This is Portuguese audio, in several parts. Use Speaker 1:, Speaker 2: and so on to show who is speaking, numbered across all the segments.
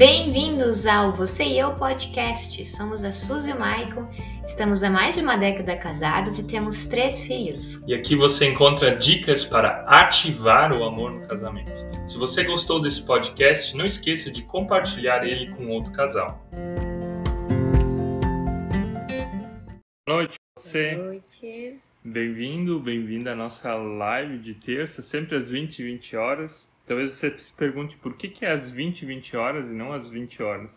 Speaker 1: Bem-vindos ao Você e Eu Podcast. Somos a Suzy e o Maicon, estamos há mais de uma década casados e temos três filhos.
Speaker 2: E aqui você encontra dicas para ativar o amor no casamento. Se você gostou desse podcast, não esqueça de compartilhar ele com outro casal. Boa noite, você.
Speaker 1: Boa noite.
Speaker 2: Bem-vindo, bem-vinda à nossa live de terça, sempre às 20 e 20 horas. Talvez você se pergunte por que, que é às 20 e 20 horas e não às 20 horas.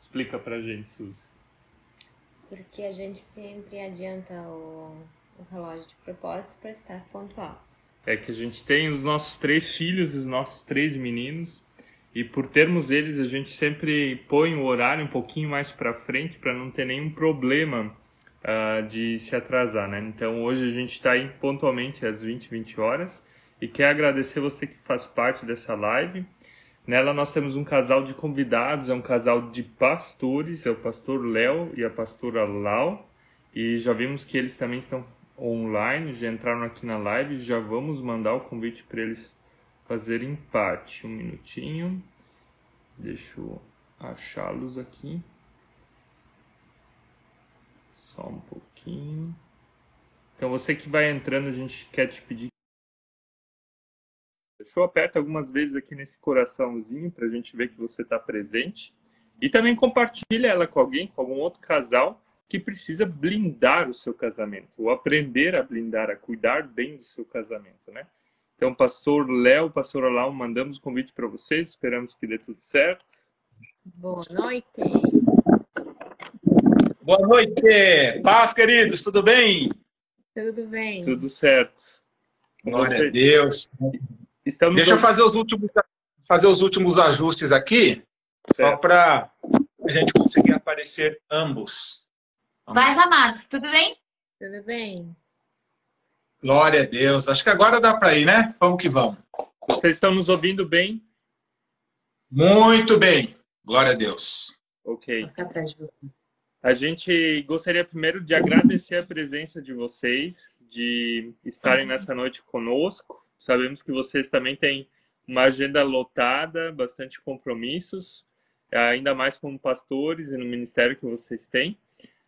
Speaker 2: Explica pra gente, Suzy.
Speaker 1: Porque a gente sempre adianta o, o relógio de propósito para estar pontual.
Speaker 2: É que a gente tem os nossos três filhos, os nossos três meninos, e por termos eles, a gente sempre põe o horário um pouquinho mais para frente para não ter nenhum problema uh, de se atrasar, né? Então hoje a gente está aí pontualmente às 20, 20 horas e quer agradecer você que faz parte dessa live. Nela nós temos um casal de convidados, é um casal de pastores, é o pastor Léo e a pastora Lau, e já vimos que eles também estão online, já entraram aqui na live, já vamos mandar o convite para eles fazerem parte. Um minutinho, deixa eu achá-los aqui. Só um pouquinho. Então você que vai entrando, a gente quer te pedir Fechou? Aperta algumas vezes aqui nesse coraçãozinho para a gente ver que você está presente. E também compartilha ela com alguém, com algum outro casal que precisa blindar o seu casamento, ou aprender a blindar, a cuidar bem do seu casamento, né? Então, pastor Léo, pastor Alau, mandamos o convite para vocês, esperamos que dê tudo certo.
Speaker 1: Boa noite.
Speaker 3: Boa noite. Paz, queridos, tudo bem?
Speaker 1: Tudo bem.
Speaker 2: Tudo certo.
Speaker 3: Glória a Deus.
Speaker 2: Estamos
Speaker 3: Deixa eu fazer os últimos, fazer os últimos ajustes aqui, certo. só para a gente conseguir aparecer ambos.
Speaker 4: Mais amados, tudo bem?
Speaker 1: Tudo bem.
Speaker 3: Glória a Deus. Acho que agora dá para ir, né? Vamos que vamos.
Speaker 2: Vocês estão nos ouvindo bem?
Speaker 3: Muito bem. Glória a Deus.
Speaker 2: Ok. A gente gostaria primeiro de agradecer a presença de vocês, de estarem nessa noite conosco. Sabemos que vocês também têm uma agenda lotada, bastante compromissos, ainda mais como pastores e no ministério que vocês têm.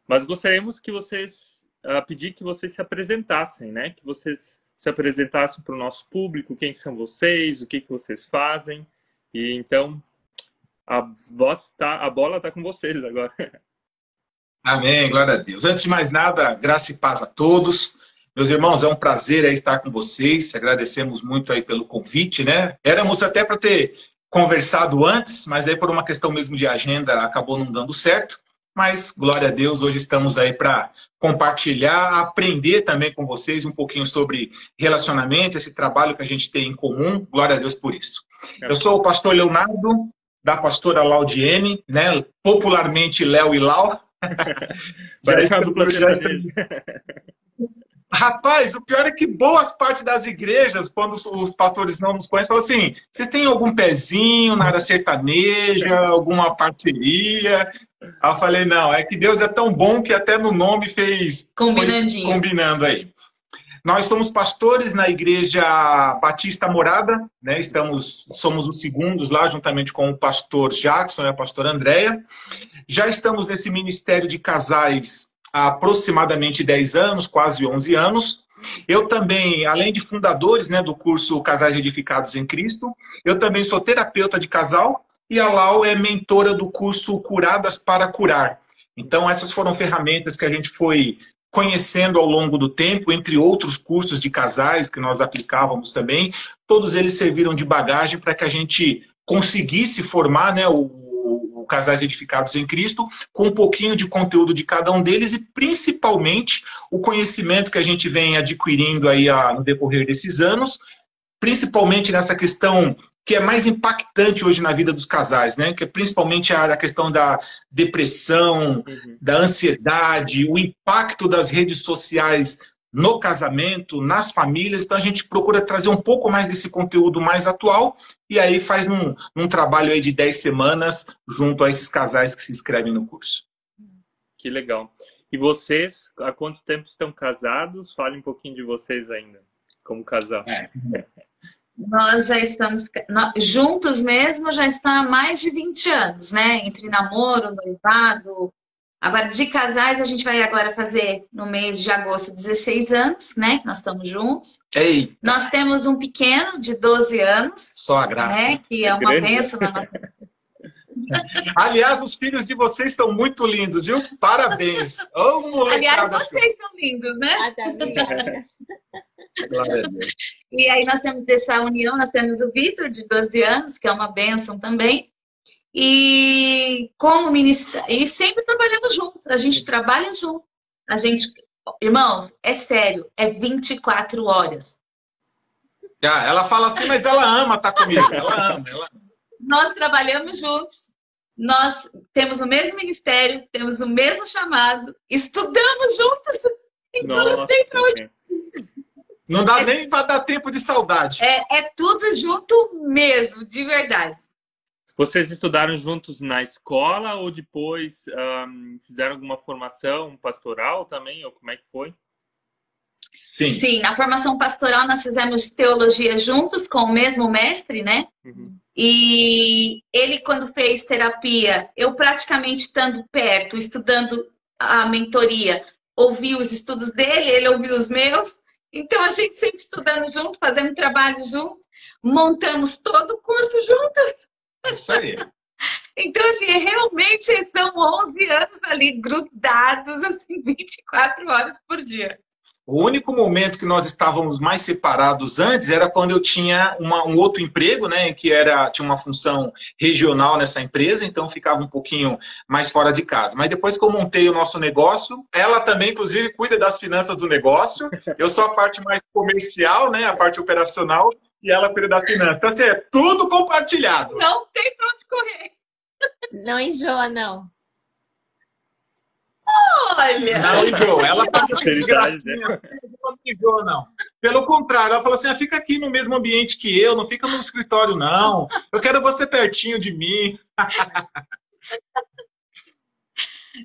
Speaker 2: Mas gostaríamos que vocês, pedir que vocês se apresentassem, né? Que vocês se apresentassem para o nosso público, quem são vocês, o que, que vocês fazem. E então, a, voz tá, a bola está com vocês agora.
Speaker 3: Amém, glória a Deus. Antes de mais nada, graça e paz a todos. Meus irmãos, é um prazer estar com vocês. Agradecemos muito aí pelo convite, né? Éramos até para ter conversado antes, mas aí por uma questão mesmo de agenda acabou não dando certo. Mas glória a Deus, hoje estamos aí para compartilhar, aprender também com vocês um pouquinho sobre relacionamento, esse trabalho que a gente tem em comum. Glória a Deus por isso. Eu sou o pastor Leonardo, da pastora Laudiene, né? Popularmente Léo e Lau.
Speaker 2: Parece uma dupla
Speaker 3: Rapaz, o pior é que boas partes das igrejas, quando os pastores não nos conhecem, falam assim: vocês têm algum pezinho na área sertaneja, alguma parceria? Aí eu falei: não, é que Deus é tão bom que até no nome fez combinando aí. Nós somos pastores na igreja Batista Morada, né? Estamos, somos os segundos lá, juntamente com o pastor Jackson e a pastora Andréia. Já estamos nesse ministério de casais há aproximadamente 10 anos, quase 11 anos. Eu também, além de fundadores né, do curso Casais Edificados em Cristo, eu também sou terapeuta de casal e a Lau é mentora do curso Curadas para Curar. Então, essas foram ferramentas que a gente foi conhecendo ao longo do tempo, entre outros cursos de casais que nós aplicávamos também. Todos eles serviram de bagagem para que a gente conseguisse formar né, o Casais Edificados em Cristo, com um pouquinho de conteúdo de cada um deles e principalmente o conhecimento que a gente vem adquirindo aí a, no decorrer desses anos, principalmente nessa questão que é mais impactante hoje na vida dos casais, né? Que é principalmente a, a questão da depressão, uhum. da ansiedade, o impacto das redes sociais no casamento, nas famílias. Então a gente procura trazer um pouco mais desse conteúdo mais atual e aí faz um, um trabalho aí de 10 semanas junto a esses casais que se inscrevem no curso.
Speaker 2: Que legal. E vocês, há quanto tempo estão casados? Fale um pouquinho de vocês ainda, como casal. É.
Speaker 4: Nós já estamos juntos mesmo, já está há mais de 20 anos, né? Entre namoro, noivado. Agora, de casais, a gente vai agora fazer no mês de agosto 16 anos, né? Nós estamos juntos.
Speaker 3: Ei.
Speaker 4: Nós temos um pequeno de 12 anos.
Speaker 3: Só a graça.
Speaker 4: Né? Que é uma bênção na nossa
Speaker 3: Aliás, os filhos de vocês estão muito lindos, viu? Parabéns.
Speaker 4: Oh, Aliás, vocês são lindos, né? Ah, tá e aí nós temos dessa união, nós temos o Vitor, de 12 anos, que é uma bênção também. E como ministra... e sempre trabalhamos juntos, a gente trabalha junto. A gente, irmãos, é sério, é 24 horas.
Speaker 3: Ah, ela fala assim, mas ela ama estar tá comigo, ela ama, ela
Speaker 4: Nós trabalhamos juntos, nós temos o mesmo ministério, temos o mesmo chamado, estudamos juntos, então não tem pra onde
Speaker 3: não dá é, nem para dar tempo de saudade.
Speaker 4: É, é tudo junto mesmo, de verdade.
Speaker 2: Vocês estudaram juntos na escola ou depois um, fizeram alguma formação pastoral também? Ou como é que foi?
Speaker 3: Sim.
Speaker 4: Sim, na formação pastoral nós fizemos teologia juntos com o mesmo mestre, né? Uhum. E ele, quando fez terapia, eu praticamente estando perto, estudando a mentoria, ouvi os estudos dele, ele ouviu os meus. Então, a gente sempre estudando junto, fazendo trabalho junto, montamos todo o curso juntas.
Speaker 3: É isso aí.
Speaker 4: Então, assim, realmente são 11 anos ali grudados, assim, 24 horas por dia.
Speaker 3: O único momento que nós estávamos mais separados antes era quando eu tinha uma, um outro emprego, né, que era tinha uma função regional nessa empresa, então ficava um pouquinho mais fora de casa. Mas depois que eu montei o nosso negócio, ela também, inclusive, cuida das finanças do negócio. Eu sou a parte mais comercial, né, a parte operacional, e ela cuida da finança. Então, assim, é tudo compartilhado.
Speaker 4: Não tem pra onde correr.
Speaker 1: Não enjoa, não.
Speaker 4: Olha!
Speaker 3: Não enjoa. Ela passa assim, gracinha. Né? Não enjoa, não. Pelo contrário, ela fala assim: ah, fica aqui no mesmo ambiente que eu, não fica no escritório, não. Eu quero você pertinho de mim.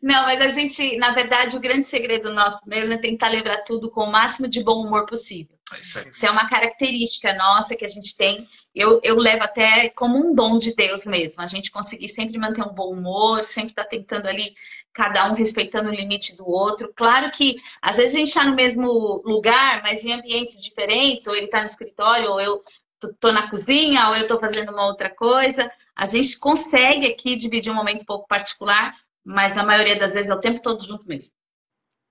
Speaker 4: Não, mas a gente, na verdade, o grande segredo nosso mesmo é tentar levar tudo com o máximo de bom humor possível. É isso, é uma característica nossa que a gente tem. Eu, eu levo até como um dom de Deus mesmo. A gente conseguir sempre manter um bom humor, sempre estar tá tentando ali, cada um respeitando o limite do outro. Claro que às vezes a gente está no mesmo lugar, mas em ambientes diferentes, ou ele está no escritório, ou eu estou na cozinha, ou eu estou fazendo uma outra coisa. A gente consegue aqui dividir um momento um pouco particular, mas na maioria das vezes é o tempo todo junto mesmo.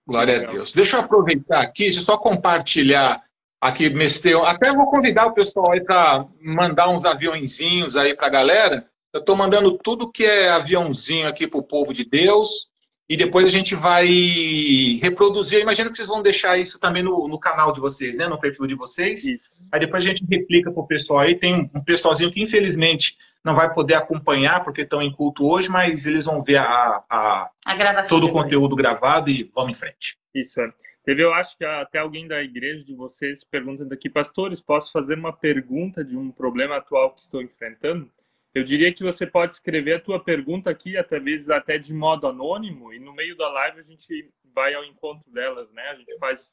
Speaker 3: Glória a Deus. Deixa eu aproveitar aqui, deixa eu só compartilhar aqui, Mesteu. Até vou convidar o pessoal aí para mandar uns aviãozinhos aí para a galera. Eu estou mandando tudo que é aviãozinho aqui para o povo de Deus. E depois a gente vai reproduzir. Eu imagino que vocês vão deixar isso também no, no canal de vocês, né? No perfil de vocês. Isso. Aí depois a gente replica para o pessoal aí. Tem um pessoalzinho que infelizmente não vai poder acompanhar porque estão em culto hoje, mas eles vão ver a, a, a todo o conteúdo gravado e vamos em frente.
Speaker 2: Isso é. Teve, eu acho que até alguém da igreja de vocês perguntando aqui, pastores, posso fazer uma pergunta de um problema atual que estou enfrentando? Eu diria que você pode escrever a tua pergunta aqui, até vezes até de modo anônimo, e no meio da live a gente vai ao encontro delas, né? A gente faz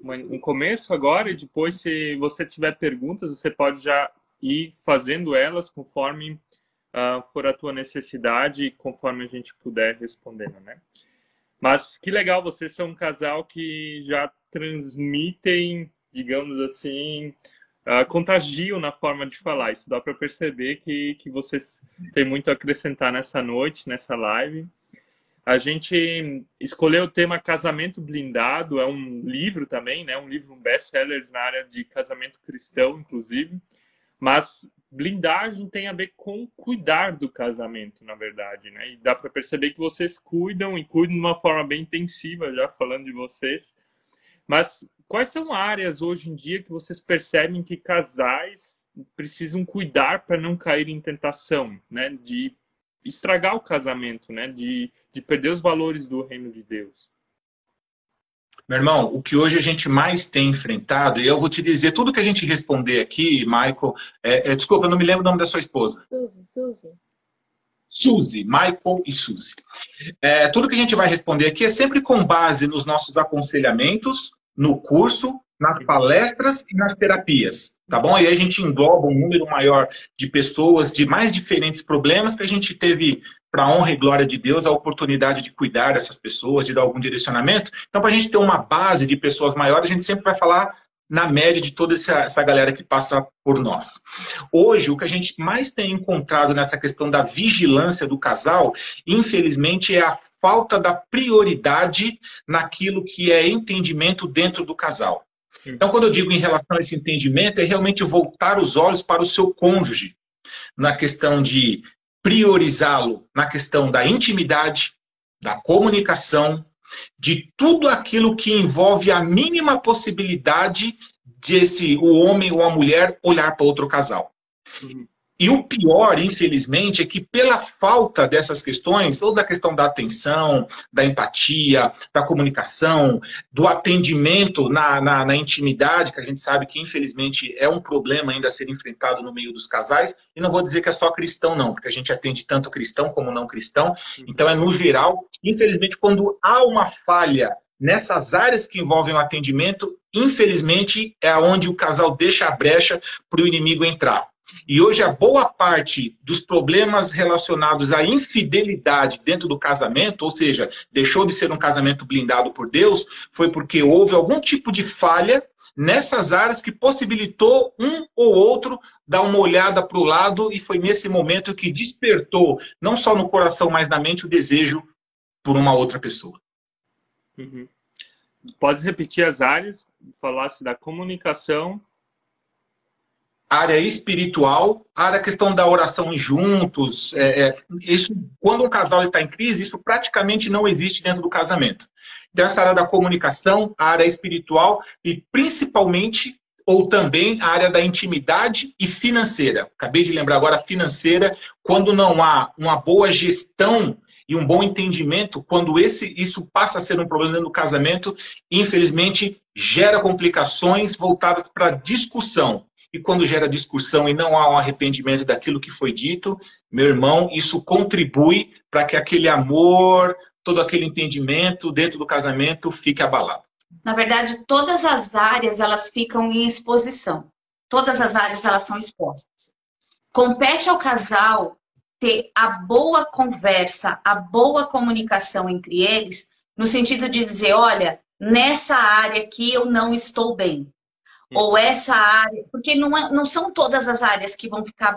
Speaker 2: um começo agora e depois, se você tiver perguntas, você pode já ir fazendo elas conforme uh, for a tua necessidade e conforme a gente puder respondendo, né? Mas que legal, vocês são um casal que já transmitem, digamos assim, uh, contagiam na forma de falar. Isso dá para perceber que, que vocês têm muito a acrescentar nessa noite, nessa live. A gente escolheu o tema Casamento Blindado, é um livro também, né? Um livro, um best-seller na área de casamento cristão, inclusive. Mas blindagem tem a ver com cuidar do casamento, na verdade, né? E dá para perceber que vocês cuidam e cuidam de uma forma bem intensiva, já falando de vocês. Mas quais são áreas hoje em dia que vocês percebem que casais precisam cuidar para não cair em tentação, né? De estragar o casamento, né? De, de perder os valores do reino de Deus.
Speaker 3: Meu irmão, o que hoje a gente mais tem enfrentado, e eu vou te dizer, tudo que a gente responder aqui, Michael, é, é, desculpa, eu não me lembro o nome da sua esposa.
Speaker 1: Suzy, Suzy.
Speaker 3: Suzy, Michael e Suzy. É, tudo que a gente vai responder aqui é sempre com base nos nossos aconselhamentos, no curso nas palestras e nas terapias, tá bom? E aí a gente engloba um número maior de pessoas de mais diferentes problemas que a gente teve, para honra e glória de Deus, a oportunidade de cuidar dessas pessoas, de dar algum direcionamento. Então, para a gente ter uma base de pessoas maiores, a gente sempre vai falar na média de toda essa, essa galera que passa por nós. Hoje, o que a gente mais tem encontrado nessa questão da vigilância do casal, infelizmente, é a falta da prioridade naquilo que é entendimento dentro do casal. Então, quando eu digo em relação a esse entendimento, é realmente voltar os olhos para o seu cônjuge, na questão de priorizá-lo, na questão da intimidade, da comunicação, de tudo aquilo que envolve a mínima possibilidade de esse, o homem ou a mulher olhar para outro casal. Uhum. E o pior, infelizmente, é que pela falta dessas questões, ou da questão da atenção, da empatia, da comunicação, do atendimento na, na, na, intimidade, que a gente sabe que infelizmente é um problema ainda a ser enfrentado no meio dos casais, e não vou dizer que é só cristão, não, porque a gente atende tanto cristão como não cristão, então é no geral. Infelizmente, quando há uma falha nessas áreas que envolvem o atendimento, infelizmente é onde o casal deixa a brecha para o inimigo entrar. E hoje a boa parte dos problemas relacionados à infidelidade dentro do casamento, ou seja, deixou de ser um casamento blindado por Deus, foi porque houve algum tipo de falha nessas áreas que possibilitou um ou outro dar uma olhada para o lado e foi nesse momento que despertou, não só no coração, mas na mente, o desejo por uma outra pessoa.
Speaker 2: Uhum. Pode repetir as áreas? Falasse da comunicação,
Speaker 3: área espiritual, área questão da oração juntos. É, é, isso, quando um casal está em crise, isso praticamente não existe dentro do casamento. Então, essa área da comunicação, a área espiritual e principalmente ou também a área da intimidade e financeira. Acabei de lembrar agora financeira, quando não há uma boa gestão e um bom entendimento, quando esse isso passa a ser um problema dentro do casamento, infelizmente gera complicações voltadas para discussão. E quando gera discussão e não há um arrependimento daquilo que foi dito, meu irmão, isso contribui para que aquele amor, todo aquele entendimento dentro do casamento fique abalado.
Speaker 4: Na verdade, todas as áreas elas ficam em exposição. Todas as áreas elas são expostas. Compete ao casal ter a boa conversa, a boa comunicação entre eles, no sentido de dizer, olha, nessa área aqui eu não estou bem ou essa área, porque não, é, não são todas as áreas que vão ficar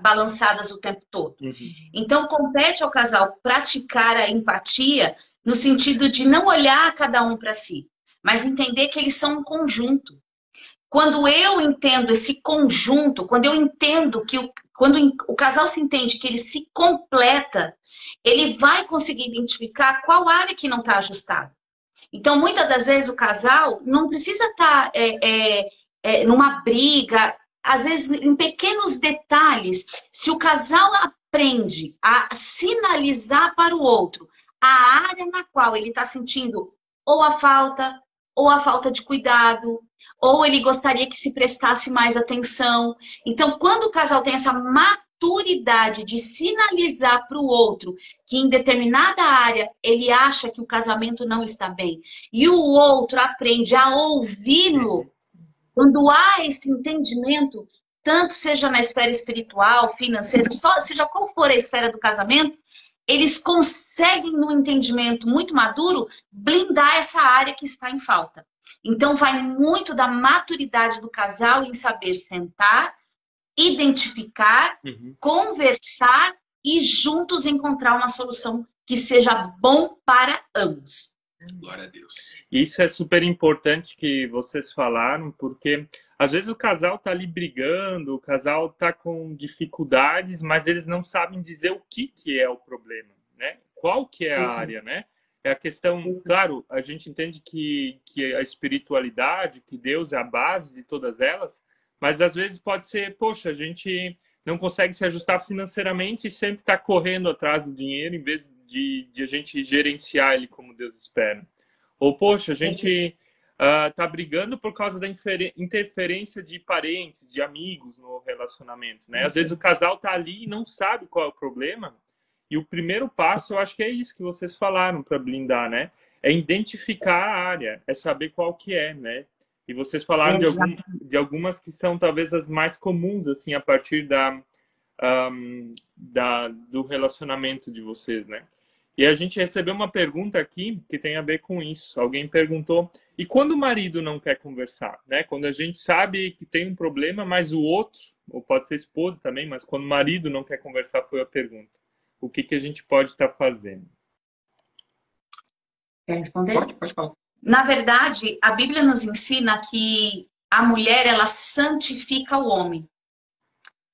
Speaker 4: balançadas o tempo todo. Uhum. Então, compete ao casal praticar a empatia no sentido de não olhar cada um para si, mas entender que eles são um conjunto. Quando eu entendo esse conjunto, quando eu entendo que o, quando o casal se entende que ele se completa, ele vai conseguir identificar qual área que não está ajustada. Então, muitas das vezes o casal não precisa estar tá, é, é, é, numa briga, às vezes em pequenos detalhes. Se o casal aprende a sinalizar para o outro a área na qual ele está sentindo ou a falta, ou a falta de cuidado, ou ele gostaria que se prestasse mais atenção. Então, quando o casal tem essa maturidade de sinalizar para o outro que em determinada área ele acha que o casamento não está bem e o outro aprende a ouvi-lo, quando há esse entendimento, tanto seja na esfera espiritual, financeira, só, seja qual for a esfera do casamento, eles conseguem, no entendimento muito maduro, blindar essa área que está em falta. Então, vai muito da maturidade do casal em saber sentar, identificar, uhum. conversar e juntos encontrar uma solução que seja bom para ambos.
Speaker 3: Glória a Deus.
Speaker 2: Isso é super importante que vocês falaram, porque às vezes o casal tá ali brigando, o casal tá com dificuldades, mas eles não sabem dizer o que, que é o problema, né? Qual que é a uhum. área, né? É a questão, uhum. claro, a gente entende que, que a espiritualidade, que Deus é a base de todas elas, mas às vezes pode ser, poxa, a gente não consegue se ajustar financeiramente e sempre está correndo atrás do dinheiro em vez de, de, a gente gerenciar ele como Deus espera. Ou, poxa, a gente está uh, brigando por causa da interferência de parentes, de amigos no relacionamento. Né? Às vezes o casal está ali e não sabe qual é o problema. E o primeiro passo, eu acho que é isso que vocês falaram para blindar, né? É identificar a área, é saber qual que é, né? E vocês falaram de, algum, de, algumas que são talvez as mais comuns, assim, a partir da, um, da, do relacionamento de vocês, né? E a gente recebeu uma pergunta aqui que tem a ver com isso. Alguém perguntou: e quando o marido não quer conversar, né? Quando a gente sabe que tem um problema, mas o outro, ou pode ser esposa também, mas quando o marido não quer conversar, foi a pergunta. O que que a gente pode estar fazendo?
Speaker 4: Quer responder?
Speaker 3: Pode, pode falar.
Speaker 4: Na verdade, a Bíblia nos ensina que a mulher ela santifica o homem.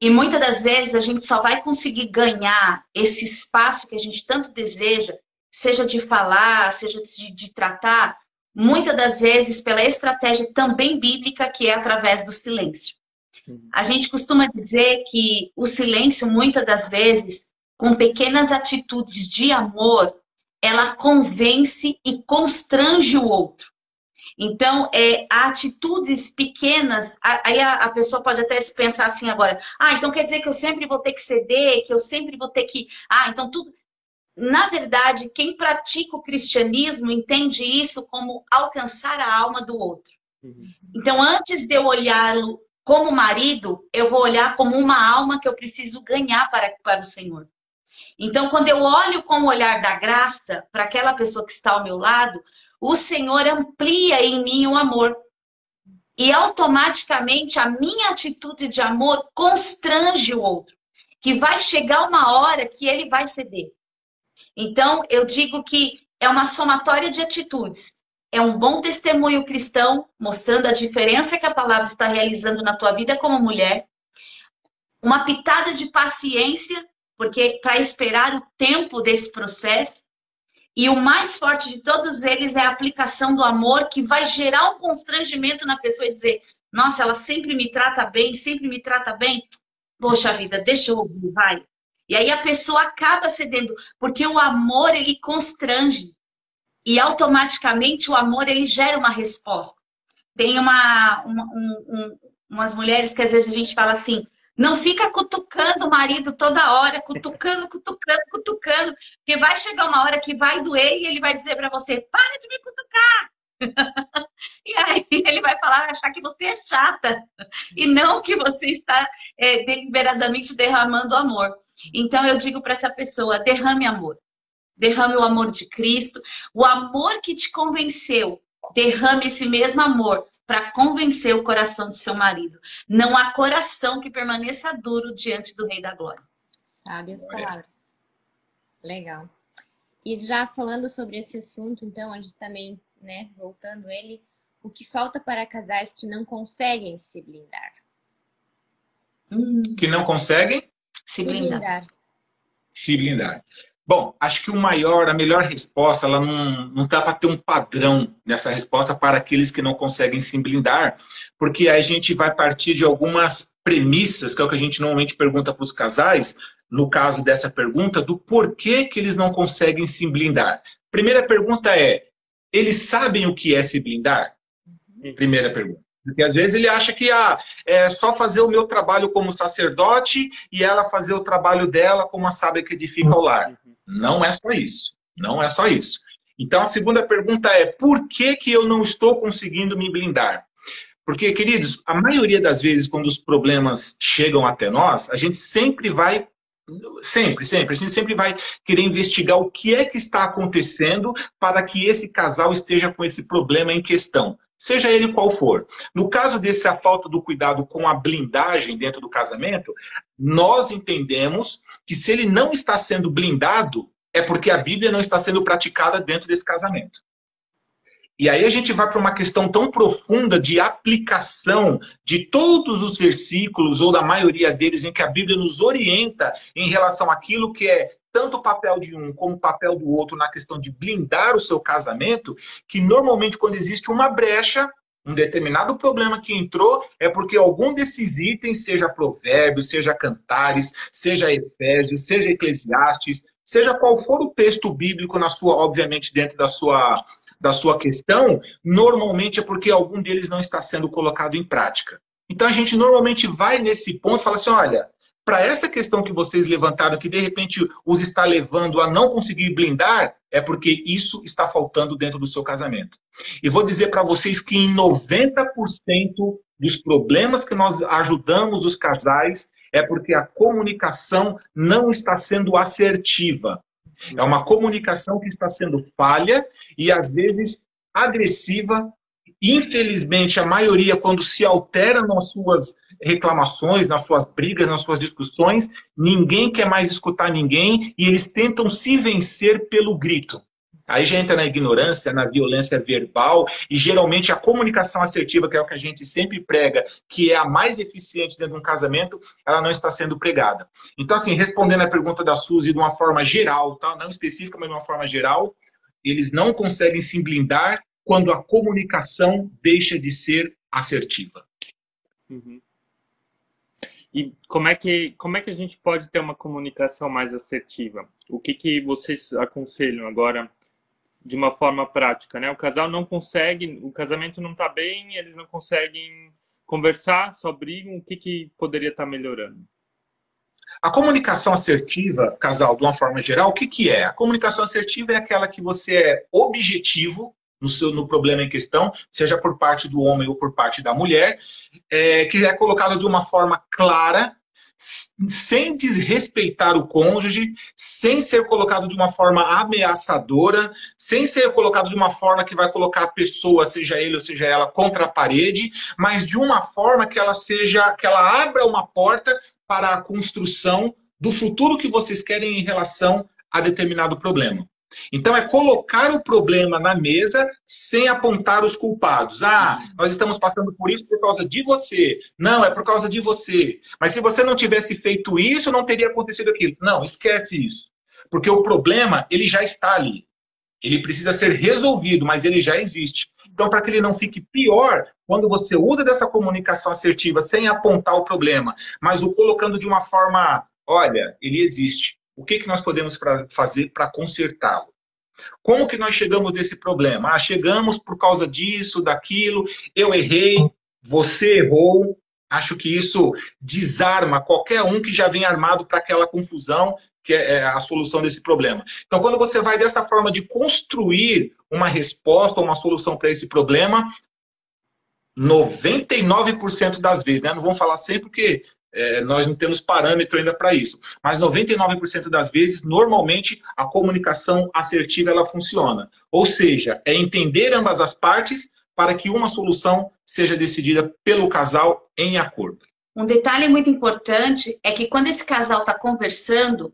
Speaker 4: E muitas das vezes a gente só vai conseguir ganhar esse espaço que a gente tanto deseja, seja de falar, seja de, de tratar, muitas das vezes pela estratégia também bíblica que é através do silêncio. Uhum. A gente costuma dizer que o silêncio, muitas das vezes, com pequenas atitudes de amor, ela convence e constrange o outro. Então, é, atitudes pequenas, aí a, a, pessoa pode até pensar assim agora, ah, então quer dizer que eu sempre vou ter que ceder, que eu sempre vou ter que. Ah, então tudo. Na verdade, quem pratica o cristianismo entende isso como alcançar a alma do outro. Uhum. Então, antes de eu olhá-lo como marido, eu vou olhar como uma alma que eu preciso ganhar para, para o Senhor. Então, quando eu olho com o olhar da graça para aquela pessoa que está ao meu lado, o Senhor amplia em mim o amor. E automaticamente a minha atitude de amor constrange o outro, que vai chegar uma hora que ele vai ceder. Então, eu digo que é uma somatória de atitudes. É um bom testemunho cristão, mostrando a diferença que a palavra está realizando na tua vida como mulher. Uma pitada de paciência, porque para esperar o tempo desse processo. E o mais forte de todos eles é a aplicação do amor, que vai gerar um constrangimento na pessoa e dizer: Nossa, ela sempre me trata bem, sempre me trata bem. Poxa vida, deixa eu ouvir, vai. E aí a pessoa acaba cedendo, porque o amor ele constrange. E automaticamente o amor ele gera uma resposta. Tem uma, uma um, um, umas mulheres que às vezes a gente fala assim: não fica cutucando o marido toda hora, cutucando, cutucando, cutucando, porque vai chegar uma hora que vai doer e ele vai dizer para você: para de me cutucar. e aí ele vai falar, achar que você é chata e não que você está é, deliberadamente derramando amor. Então eu digo para essa pessoa: derrame amor. Derrame o amor de Cristo, o amor que te convenceu. Derrame esse mesmo amor para convencer o coração do seu marido. Não há coração que permaneça duro diante do Rei da Glória.
Speaker 1: Sabe as palavras. Legal. E já falando sobre esse assunto, então, a gente também, né, voltando ele, o que falta para casais que não conseguem se blindar?
Speaker 3: Que não conseguem?
Speaker 1: Se blindar.
Speaker 3: Se blindar. Bom, acho que o maior, a melhor resposta, ela não, não dá para ter um padrão nessa resposta para aqueles que não conseguem se blindar, porque aí a gente vai partir de algumas premissas, que é o que a gente normalmente pergunta para os casais, no caso dessa pergunta, do porquê que eles não conseguem se blindar. Primeira pergunta é, eles sabem o que é se blindar? Uhum. Primeira pergunta. Porque às vezes ele acha que ah, é só fazer o meu trabalho como sacerdote e ela fazer o trabalho dela como a sábia que edifica o lar. Não é só isso. Não é só isso. Então a segunda pergunta é: por que, que eu não estou conseguindo me blindar? Porque, queridos, a maioria das vezes, quando os problemas chegam até nós, a gente sempre vai. Sempre, sempre. A gente sempre vai querer investigar o que é que está acontecendo para que esse casal esteja com esse problema em questão seja ele qual for. No caso dessa falta do cuidado com a blindagem dentro do casamento, nós entendemos que se ele não está sendo blindado, é porque a Bíblia não está sendo praticada dentro desse casamento. E aí a gente vai para uma questão tão profunda de aplicação de todos os versículos, ou da maioria deles, em que a Bíblia nos orienta em relação àquilo que é tanto o papel de um como o papel do outro na questão de blindar o seu casamento, que normalmente quando existe uma brecha, um determinado problema que entrou é porque algum desses itens, seja Provérbios, seja Cantares, seja Efésios, seja Eclesiastes, seja qual for o texto bíblico na sua, obviamente, dentro da sua da sua questão, normalmente é porque algum deles não está sendo colocado em prática. Então a gente normalmente vai nesse ponto e fala assim: olha, para essa questão que vocês levantaram, que de repente os está levando a não conseguir blindar, é porque isso está faltando dentro do seu casamento. E vou dizer para vocês que em 90% dos problemas que nós ajudamos os casais é porque a comunicação não está sendo assertiva. É uma comunicação que está sendo falha e às vezes agressiva. Infelizmente, a maioria, quando se altera nas suas reclamações, nas suas brigas, nas suas discussões, ninguém quer mais escutar ninguém e eles tentam se vencer pelo grito. Aí já entra na ignorância, na violência verbal e geralmente a comunicação assertiva, que é o que a gente sempre prega, que é a mais eficiente dentro de um casamento, ela não está sendo pregada. Então, assim, respondendo a pergunta da Suzy de uma forma geral, tá? não específica, mas de uma forma geral, eles não conseguem se blindar quando a comunicação deixa de ser assertiva.
Speaker 2: Uhum. E como é, que, como é que a gente pode ter uma comunicação mais assertiva? O que, que vocês aconselham agora de uma forma prática, né? O casal não consegue, o casamento não está bem, eles não conseguem conversar, só brigam, o que, que poderia estar tá melhorando?
Speaker 3: A comunicação assertiva, casal, de uma forma geral, o que, que é? A comunicação assertiva é aquela que você é objetivo no, seu, no problema em questão, seja por parte do homem ou por parte da mulher, é, que é colocada de uma forma clara, sem desrespeitar o cônjuge, sem ser colocado de uma forma ameaçadora, sem ser colocado de uma forma que vai colocar a pessoa, seja ele ou seja ela, contra a parede, mas de uma forma que ela seja, que ela abra uma porta para a construção do futuro que vocês querem em relação a determinado problema. Então, é colocar o problema na mesa sem apontar os culpados. Ah, nós estamos passando por isso por causa de você. Não, é por causa de você. Mas se você não tivesse feito isso, não teria acontecido aquilo. Não, esquece isso. Porque o problema, ele já está ali. Ele precisa ser resolvido, mas ele já existe. Então, para que ele não fique pior, quando você usa dessa comunicação assertiva sem apontar o problema, mas o colocando de uma forma, olha, ele existe. O que, que nós podemos pra, fazer para consertá-lo? Como que nós chegamos desse problema? Ah, chegamos por causa disso, daquilo, eu errei, você errou. Acho que isso desarma qualquer um que já vem armado para aquela confusão, que é, é a solução desse problema. Então, quando você vai dessa forma de construir uma resposta, uma solução para esse problema, 99% das vezes, né? Não vamos falar sempre porque é, nós não temos parâmetro ainda para isso. Mas 99% das vezes, normalmente, a comunicação assertiva ela funciona. Ou seja, é entender ambas as partes para que uma solução seja decidida pelo casal em acordo.
Speaker 4: Um detalhe muito importante é que quando esse casal está conversando,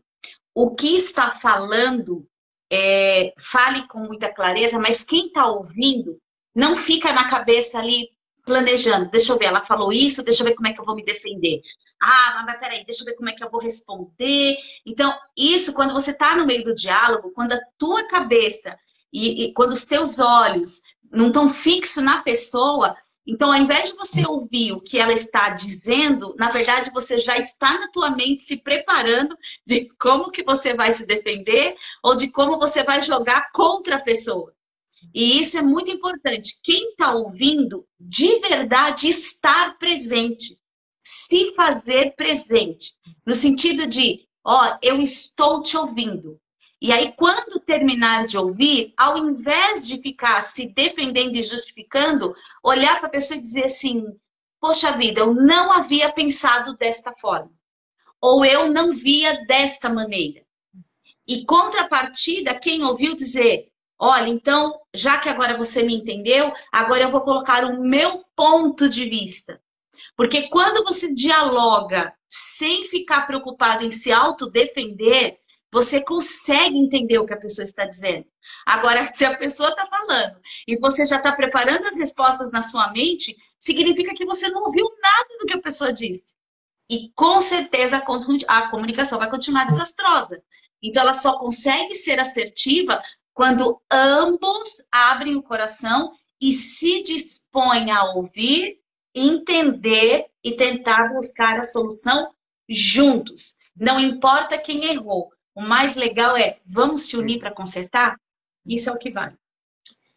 Speaker 4: o que está falando, é, fale com muita clareza, mas quem está ouvindo não fica na cabeça ali planejando. Deixa eu ver, ela falou isso, deixa eu ver como é que eu vou me defender. Ah, mas peraí, deixa eu ver como é que eu vou responder. Então, isso, quando você está no meio do diálogo, quando a tua cabeça e, e quando os teus olhos não estão fixos na pessoa, então, ao invés de você ouvir o que ela está dizendo, na verdade, você já está na tua mente se preparando de como que você vai se defender ou de como você vai jogar contra a pessoa. E isso é muito importante. Quem está ouvindo, de verdade, estar presente. Se fazer presente. No sentido de, ó, eu estou te ouvindo. E aí, quando terminar de ouvir, ao invés de ficar se defendendo e justificando, olhar para a pessoa e dizer assim: Poxa vida, eu não havia pensado desta forma. Ou eu não via desta maneira. E contrapartida, quem ouviu dizer: Olha, então, já que agora você me entendeu, agora eu vou colocar o meu ponto de vista. Porque quando você dialoga sem ficar preocupado em se autodefender, você consegue entender o que a pessoa está dizendo. Agora, se a pessoa está falando e você já está preparando as respostas na sua mente, significa que você não ouviu nada do que a pessoa disse. E com certeza a comunicação vai continuar desastrosa. Então, ela só consegue ser assertiva quando ambos abrem o coração e se dispõem a ouvir, entender e tentar buscar a solução juntos. Não importa quem errou. O mais legal é vamos se unir para consertar? Isso é o que vale.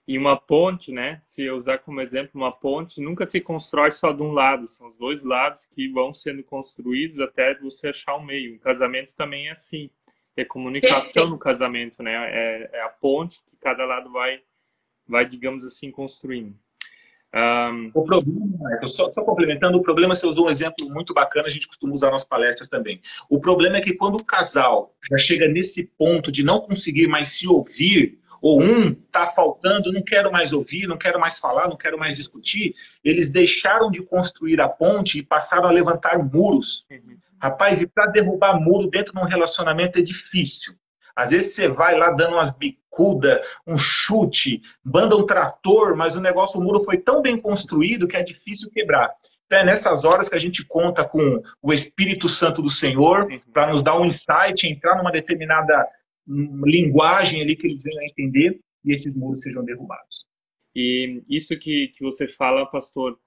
Speaker 2: E uma ponte, né? Se eu usar como exemplo uma ponte, nunca se constrói só de um lado, são os dois lados que vão sendo construídos até você achar o meio. Um casamento também é assim, é comunicação Perfeito. no casamento, né? É, é, a ponte que cada lado vai, vai digamos assim, construindo.
Speaker 3: Um... O problema, só, só, complementando, o problema, você usou um exemplo muito bacana, a gente costuma usar nas palestras também. O problema é que quando o casal já chega nesse ponto de não conseguir mais se ouvir, ou um está faltando, não quero mais ouvir, não quero mais falar, não quero mais discutir, eles deixaram de construir a ponte e passaram a levantar muros. Uhum. Rapaz, e para derrubar muro dentro de um relacionamento é difícil. Às vezes você vai lá dando umas bicudas, um chute, banda um trator, mas o negócio, o muro foi tão bem construído que é difícil quebrar. Então é nessas horas que a gente conta com o Espírito Santo do Senhor uhum. para nos dar um insight, entrar numa determinada linguagem ali que eles venham a entender e esses muros sejam derrubados.
Speaker 2: E isso que, que você fala, pastor,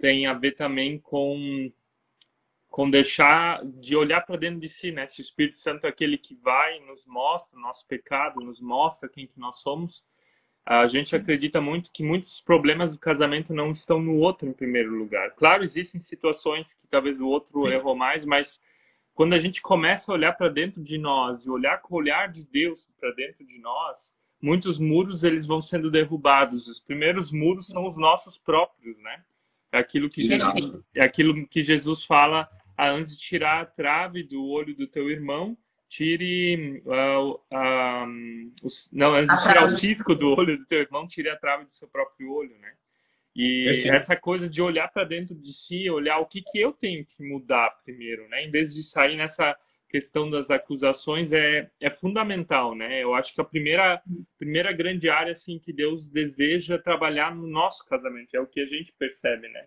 Speaker 2: tem a ver também com com deixar de olhar para dentro de si, né? Se o Espírito Santo é aquele que vai nos mostra o nosso pecado, nos mostra quem que nós somos, a gente acredita muito que muitos problemas do casamento não estão no outro em primeiro lugar. Claro, existem situações que talvez o outro errou mais, mas quando a gente começa a olhar para dentro de nós e olhar com o olhar de Deus para dentro de nós, muitos muros eles vão sendo derrubados. Os primeiros muros são os nossos próprios, né? É aquilo que, Jesus, é aquilo que Jesus fala antes de tirar a trave do olho do teu irmão, tire uh, uh, os, não antes de tirar o cisco do olho do teu irmão, tire a trave do seu próprio olho, né? E essa coisa de olhar para dentro de si, olhar o que, que eu tenho que mudar primeiro, né? Em vez de sair nessa questão das acusações, é, é fundamental, né? Eu acho que a primeira, primeira grande área, assim, que Deus deseja trabalhar no nosso casamento, é o que a gente percebe, né?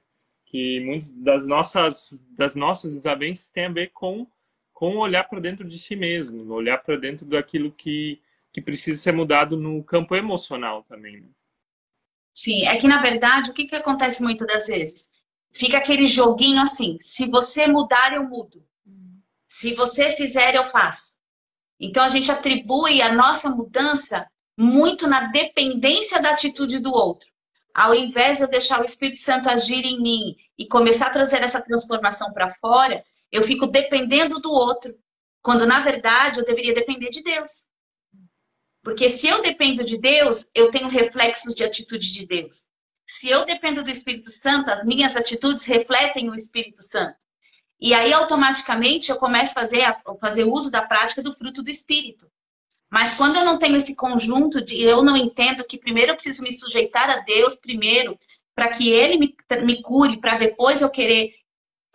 Speaker 2: Que muitas das nossas, das nossas desavenças tem a ver com, com olhar para dentro de si mesmo, olhar para dentro daquilo que, que precisa ser mudado no campo emocional também, né?
Speaker 4: Sim, é que na verdade o que, que acontece muitas das vezes? Fica aquele joguinho assim: se você mudar, eu mudo. Se você fizer, eu faço. Então a gente atribui a nossa mudança muito na dependência da atitude do outro. Ao invés de eu deixar o Espírito Santo agir em mim e começar a trazer essa transformação para fora, eu fico dependendo do outro, quando na verdade eu deveria depender de Deus. Porque se eu dependo de Deus, eu tenho reflexos de atitude de Deus. Se eu dependo do Espírito Santo, as minhas atitudes refletem o Espírito Santo. E aí, automaticamente, eu começo a fazer, a fazer uso da prática do fruto do Espírito. Mas quando eu não tenho esse conjunto de eu não entendo que primeiro eu preciso me sujeitar a Deus primeiro, para que Ele me, me cure, para depois eu querer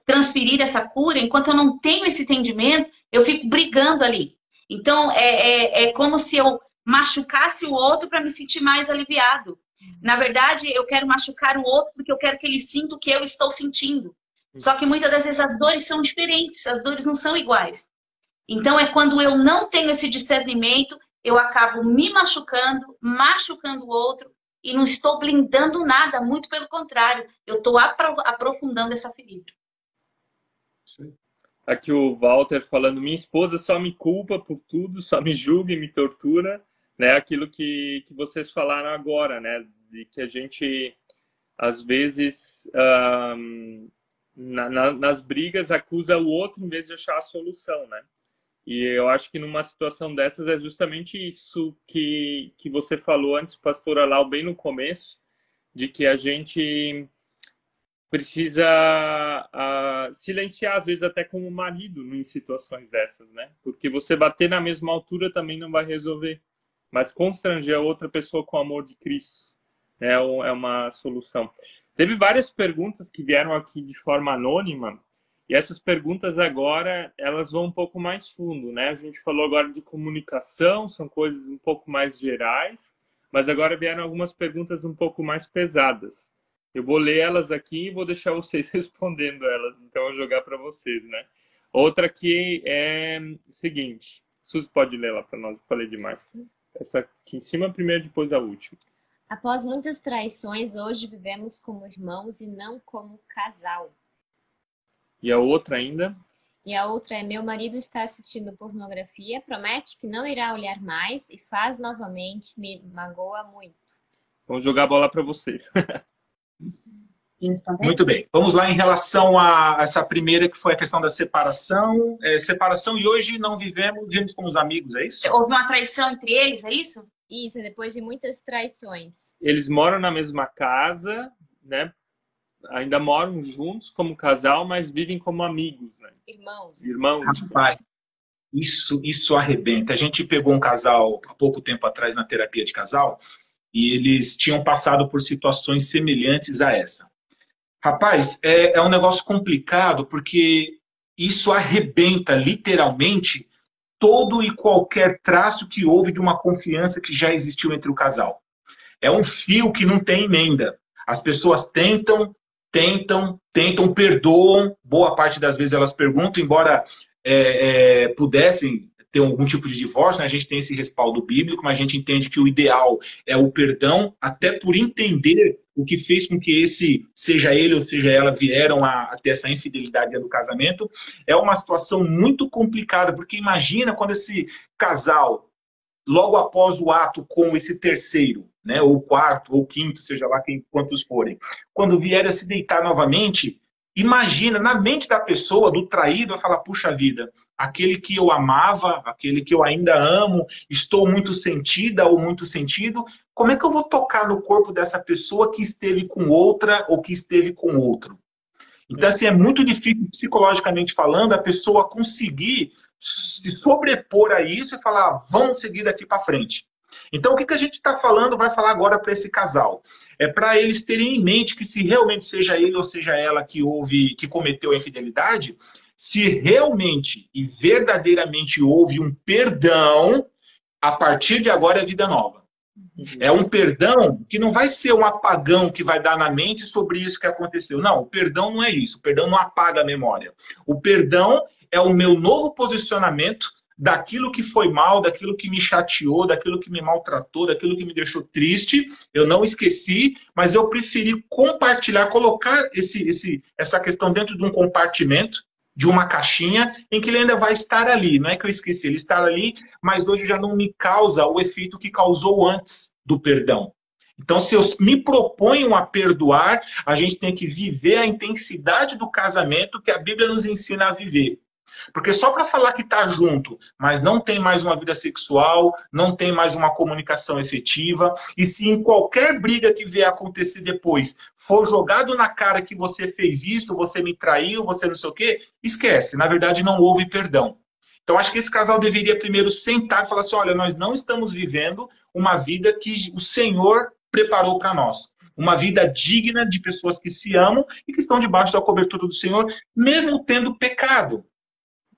Speaker 4: transferir essa cura, enquanto eu não tenho esse entendimento, eu fico brigando ali. Então, é, é, é como se eu machucasse o outro para me sentir mais aliviado. Na verdade, eu quero machucar o outro porque eu quero que ele sinta o que eu estou sentindo. Só que muitas das vezes as dores são diferentes, as dores não são iguais. Então é quando eu não tenho esse discernimento, eu acabo me machucando, machucando o outro e não estou blindando nada, muito pelo contrário, eu estou aprofundando essa ferida.
Speaker 2: Sim. Aqui o Walter falando, minha esposa só me culpa por tudo, só me julga e me tortura, né? Aquilo que, que vocês falaram agora, né? De que a gente, às vezes, um, na, na, nas brigas, acusa o outro em vez de achar a solução, né? E eu acho que numa situação dessas é justamente isso que, que você falou antes, pastor Alau, bem no começo, de que a gente precisa uh, silenciar, às vezes até como marido, em situações dessas, né? Porque você bater na mesma altura também não vai resolver. Mas constranger a outra pessoa com o amor de Cristo né? é uma solução. Teve várias perguntas que vieram aqui de forma anônima, e essas perguntas agora, elas vão um pouco mais fundo, né? A gente falou agora de comunicação, são coisas um pouco mais gerais, mas agora vieram algumas perguntas um pouco mais pesadas. Eu vou ler elas aqui e vou deixar vocês respondendo elas. Então, eu vou jogar para vocês, né? Outra aqui é o seguinte. Suzy pode ler lá para nós, eu falei demais. Essa aqui em cima, primeiro, depois a última.
Speaker 1: Após muitas traições, hoje vivemos como irmãos e não como casal.
Speaker 2: E a outra ainda?
Speaker 1: E a outra é: meu marido está assistindo pornografia, promete que não irá olhar mais e faz novamente, me magoa muito.
Speaker 2: Vamos jogar a bola para vocês.
Speaker 3: Muito bem. Vamos lá em relação a essa primeira que foi a questão da separação. É, separação e hoje não vivemos, vivemos como os amigos, é isso?
Speaker 4: Houve uma traição entre eles, é isso?
Speaker 1: Isso, depois de muitas traições.
Speaker 2: Eles moram na mesma casa, né? Ainda moram juntos como casal, mas vivem como amigos, né?
Speaker 1: Irmãos.
Speaker 2: Irmãos.
Speaker 3: Rapaz, isso, isso arrebenta. A gente pegou um casal há pouco tempo atrás na terapia de casal e eles tinham passado por situações semelhantes a essa. Rapaz, é, é um negócio complicado porque isso arrebenta literalmente todo e qualquer traço que houve de uma confiança que já existiu entre o casal. É um fio que não tem emenda. As pessoas tentam, tentam, tentam, perdoam. Boa parte das vezes elas perguntam, embora é, é, pudessem ter algum tipo de divórcio, né? a gente tem esse respaldo bíblico, mas a gente entende que o ideal é o perdão, até por entender o que fez com que esse, seja ele ou seja ela, vieram a, a ter essa infidelidade do casamento. É uma situação muito complicada, porque imagina quando esse casal, logo após o ato com esse terceiro, né, ou quarto, ou quinto, seja lá quem, quantos forem, quando vier a se deitar novamente, imagina, na mente da pessoa, do traído, vai falar, puxa vida, aquele que eu amava, aquele que eu ainda amo, estou muito sentida ou muito sentido, como é que eu vou tocar no corpo dessa pessoa que esteve com outra ou que esteve com outro? Então, assim, é muito difícil, psicologicamente falando, a pessoa conseguir se sobrepor a isso e falar, ah, vamos seguir daqui para frente. Então, o que, que a gente está falando, vai falar agora para esse casal? É para eles terem em mente que se realmente seja ele ou seja ela que houve, que cometeu a infidelidade, se realmente e verdadeiramente houve um perdão, a partir de agora é vida nova. É um perdão que não vai ser um apagão que vai dar na mente sobre isso que aconteceu. Não, o perdão não é isso. O perdão não apaga a memória. O perdão é o meu novo posicionamento daquilo que foi mal, daquilo que me chateou, daquilo que me maltratou, daquilo que me deixou triste. Eu não esqueci, mas eu preferi compartilhar, colocar esse, esse, essa questão dentro de um compartimento de uma caixinha em que ele ainda vai estar ali. Não é que eu esqueci, ele está ali, mas hoje já não me causa o efeito que causou antes do perdão. Então, se eu me proponho a perdoar, a gente tem que viver a intensidade do casamento que a Bíblia nos ensina a viver. Porque só para falar que está junto, mas não tem mais uma vida sexual, não tem mais uma comunicação efetiva, e se em qualquer briga que vier acontecer depois for jogado na cara que você fez isso, você me traiu, você não sei o quê, esquece. Na verdade, não houve perdão. Então, acho que esse casal deveria primeiro sentar e falar assim: olha, nós não estamos vivendo uma vida que o Senhor preparou para nós. Uma vida digna de pessoas que se amam e que estão debaixo da cobertura do Senhor, mesmo tendo pecado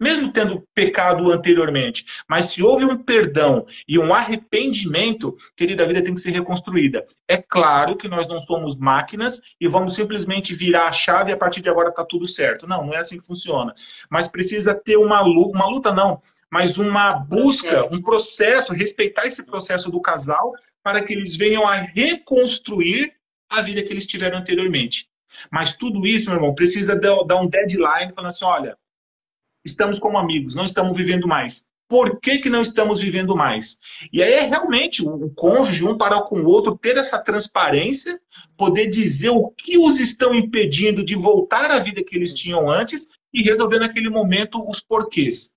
Speaker 3: mesmo tendo pecado anteriormente. Mas se houve um perdão e um arrependimento, querida, a vida tem que ser reconstruída. É claro que nós não somos máquinas e vamos simplesmente virar a chave e a partir de agora está tudo certo. Não, não é assim que funciona. Mas precisa ter uma luta, uma luta não, mas uma busca, um processo, respeitar esse processo do casal para que eles venham a reconstruir a vida que eles tiveram anteriormente. Mas tudo isso, meu irmão, precisa dar um deadline falando assim, olha, estamos como amigos, não estamos vivendo mais. Por que, que não estamos vivendo mais? E aí é realmente o cônjuge, um para com o outro, ter essa transparência, poder dizer o que os estão impedindo de voltar à vida que eles tinham antes e resolver naquele momento os porquês.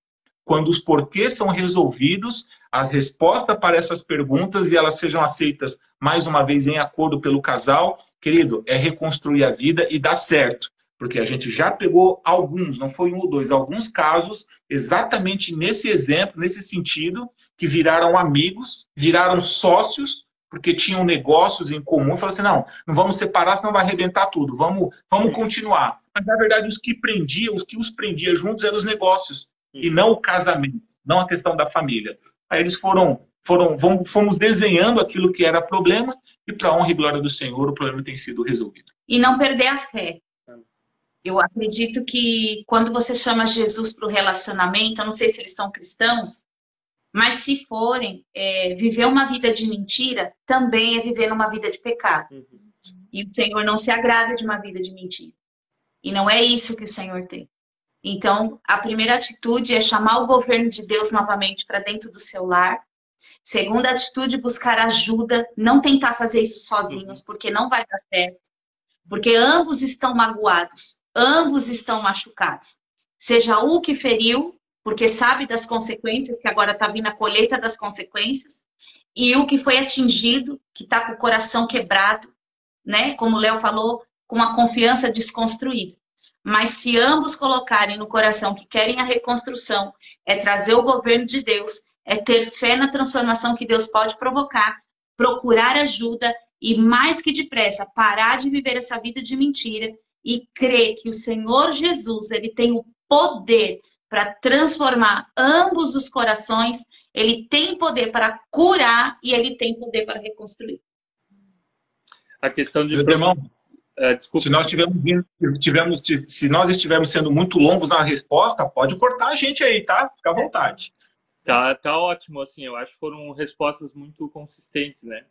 Speaker 3: Quando os porquês são resolvidos, as respostas para essas perguntas e elas sejam aceitas mais uma vez em acordo pelo casal, querido, é reconstruir a vida e dar certo porque a gente já pegou alguns, não foi um ou dois, alguns casos exatamente nesse exemplo, nesse sentido, que viraram amigos, viraram sócios, porque tinham negócios em comum, e falaram assim, não, não vamos separar, senão vai arrebentar tudo, vamos, vamos continuar. Mas, na verdade, os que prendiam, os que os prendia juntos eram os negócios, e não o casamento, não a questão da família. Aí eles foram, foram fomos desenhando aquilo que era problema, e para a honra e glória do Senhor, o problema tem sido resolvido.
Speaker 4: E não perder a fé. Eu acredito que quando você chama Jesus para o relacionamento, eu não sei se eles são cristãos, mas se forem, é, viver uma vida de mentira também é viver uma vida de pecado. Uhum. E o Senhor não se agrada de uma vida de mentira. E não é isso que o Senhor tem. Então, a primeira atitude é chamar o governo de Deus novamente para dentro do seu lar, Segunda atitude, buscar ajuda, não tentar fazer isso sozinhos, porque não vai dar certo. Porque ambos estão magoados, ambos estão machucados. Seja o que feriu, porque sabe das consequências, que agora está vindo a colheita das consequências, e o que foi atingido, que está com o coração quebrado, né? Como o Léo falou, com uma confiança desconstruída. Mas se ambos colocarem no coração que querem a reconstrução, é trazer o governo de Deus, é ter fé na transformação que Deus pode provocar, procurar ajuda e, mais que depressa, parar de viver essa vida de mentira e crer que o Senhor Jesus ele tem o poder para transformar ambos os corações, ele tem poder para curar e ele tem poder para reconstruir.
Speaker 2: A questão de.
Speaker 3: Meu irmão, é, desculpa. Se nós tivermos, tivemos, se nós estivermos sendo muito longos na resposta, pode cortar a gente aí, tá? Fica à vontade.
Speaker 2: Tá, tá ótimo, assim, eu acho que foram respostas muito consistentes, né?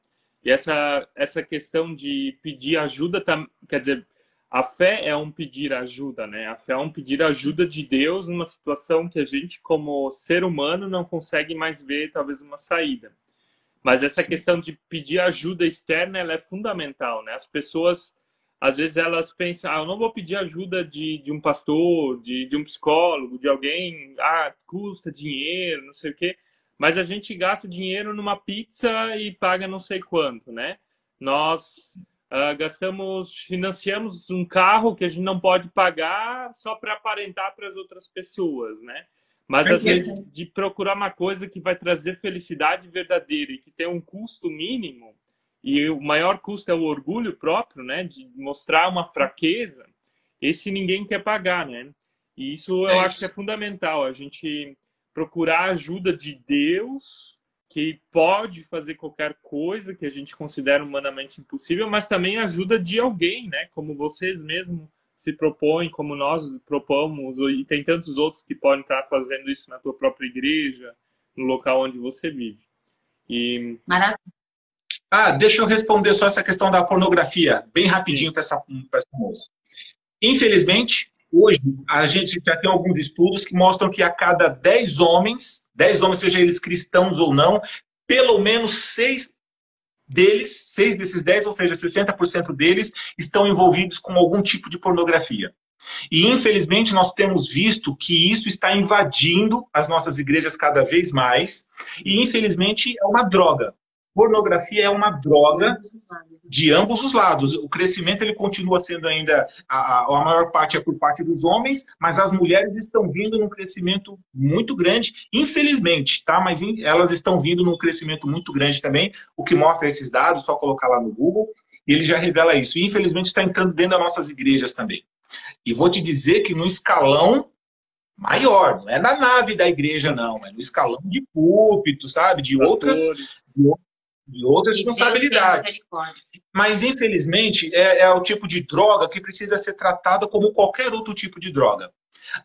Speaker 2: E essa, essa questão de pedir ajuda, tá, quer dizer, a fé é um pedir ajuda, né? A fé é um pedir ajuda de Deus numa situação que a gente, como ser humano, não consegue mais ver, talvez, uma saída. Mas essa Sim. questão de pedir ajuda externa, ela é fundamental, né? As pessoas às vezes elas pensam, ah, eu não vou pedir ajuda de, de um pastor, de, de um psicólogo, de alguém, ah, custa dinheiro, não sei o quê, mas a gente gasta dinheiro numa pizza e paga não sei quanto, né? Nós uh, gastamos, financiamos um carro que a gente não pode pagar só para aparentar para as outras pessoas, né? Mas às vezes de procurar uma coisa que vai trazer felicidade verdadeira e que tem um custo mínimo, e o maior custo é o orgulho próprio, né? De mostrar uma fraqueza. Esse ninguém quer pagar, né? E isso eu é acho que é fundamental. A gente procurar a ajuda de Deus, que pode fazer qualquer coisa que a gente considera humanamente impossível, mas também ajuda de alguém, né? Como vocês mesmos se propõem, como nós propomos, e tem tantos outros que podem estar fazendo isso na tua própria igreja, no local onde você vive.
Speaker 4: E... Maravilha.
Speaker 3: Ah, deixa eu responder só essa questão da pornografia, bem rapidinho para essa, essa moça. Infelizmente, hoje, a gente já tem alguns estudos que mostram que a cada 10 homens, 10 homens, seja eles cristãos ou não, pelo menos 6 deles, 6 desses 10, ou seja, 60% deles, estão envolvidos com algum tipo de pornografia. E, infelizmente, nós temos visto que isso está invadindo as nossas igrejas cada vez mais, e, infelizmente, é uma droga pornografia é uma droga de ambos os lados. O crescimento ele continua sendo ainda a, a, maior parte é por parte dos homens, mas as mulheres estão vindo num crescimento muito grande, infelizmente, tá? Mas in, elas estão vindo num crescimento muito grande também. O que mostra esses dados, só colocar lá no Google, e ele já revela isso. E infelizmente está entrando dentro das nossas igrejas também. E vou te dizer que no escalão maior, não é na nave da igreja não, é no escalão de púlpito, sabe? De outras, de de outras responsabilidades. Mas, infelizmente, é, é o tipo de droga que precisa ser tratada como qualquer outro tipo de droga.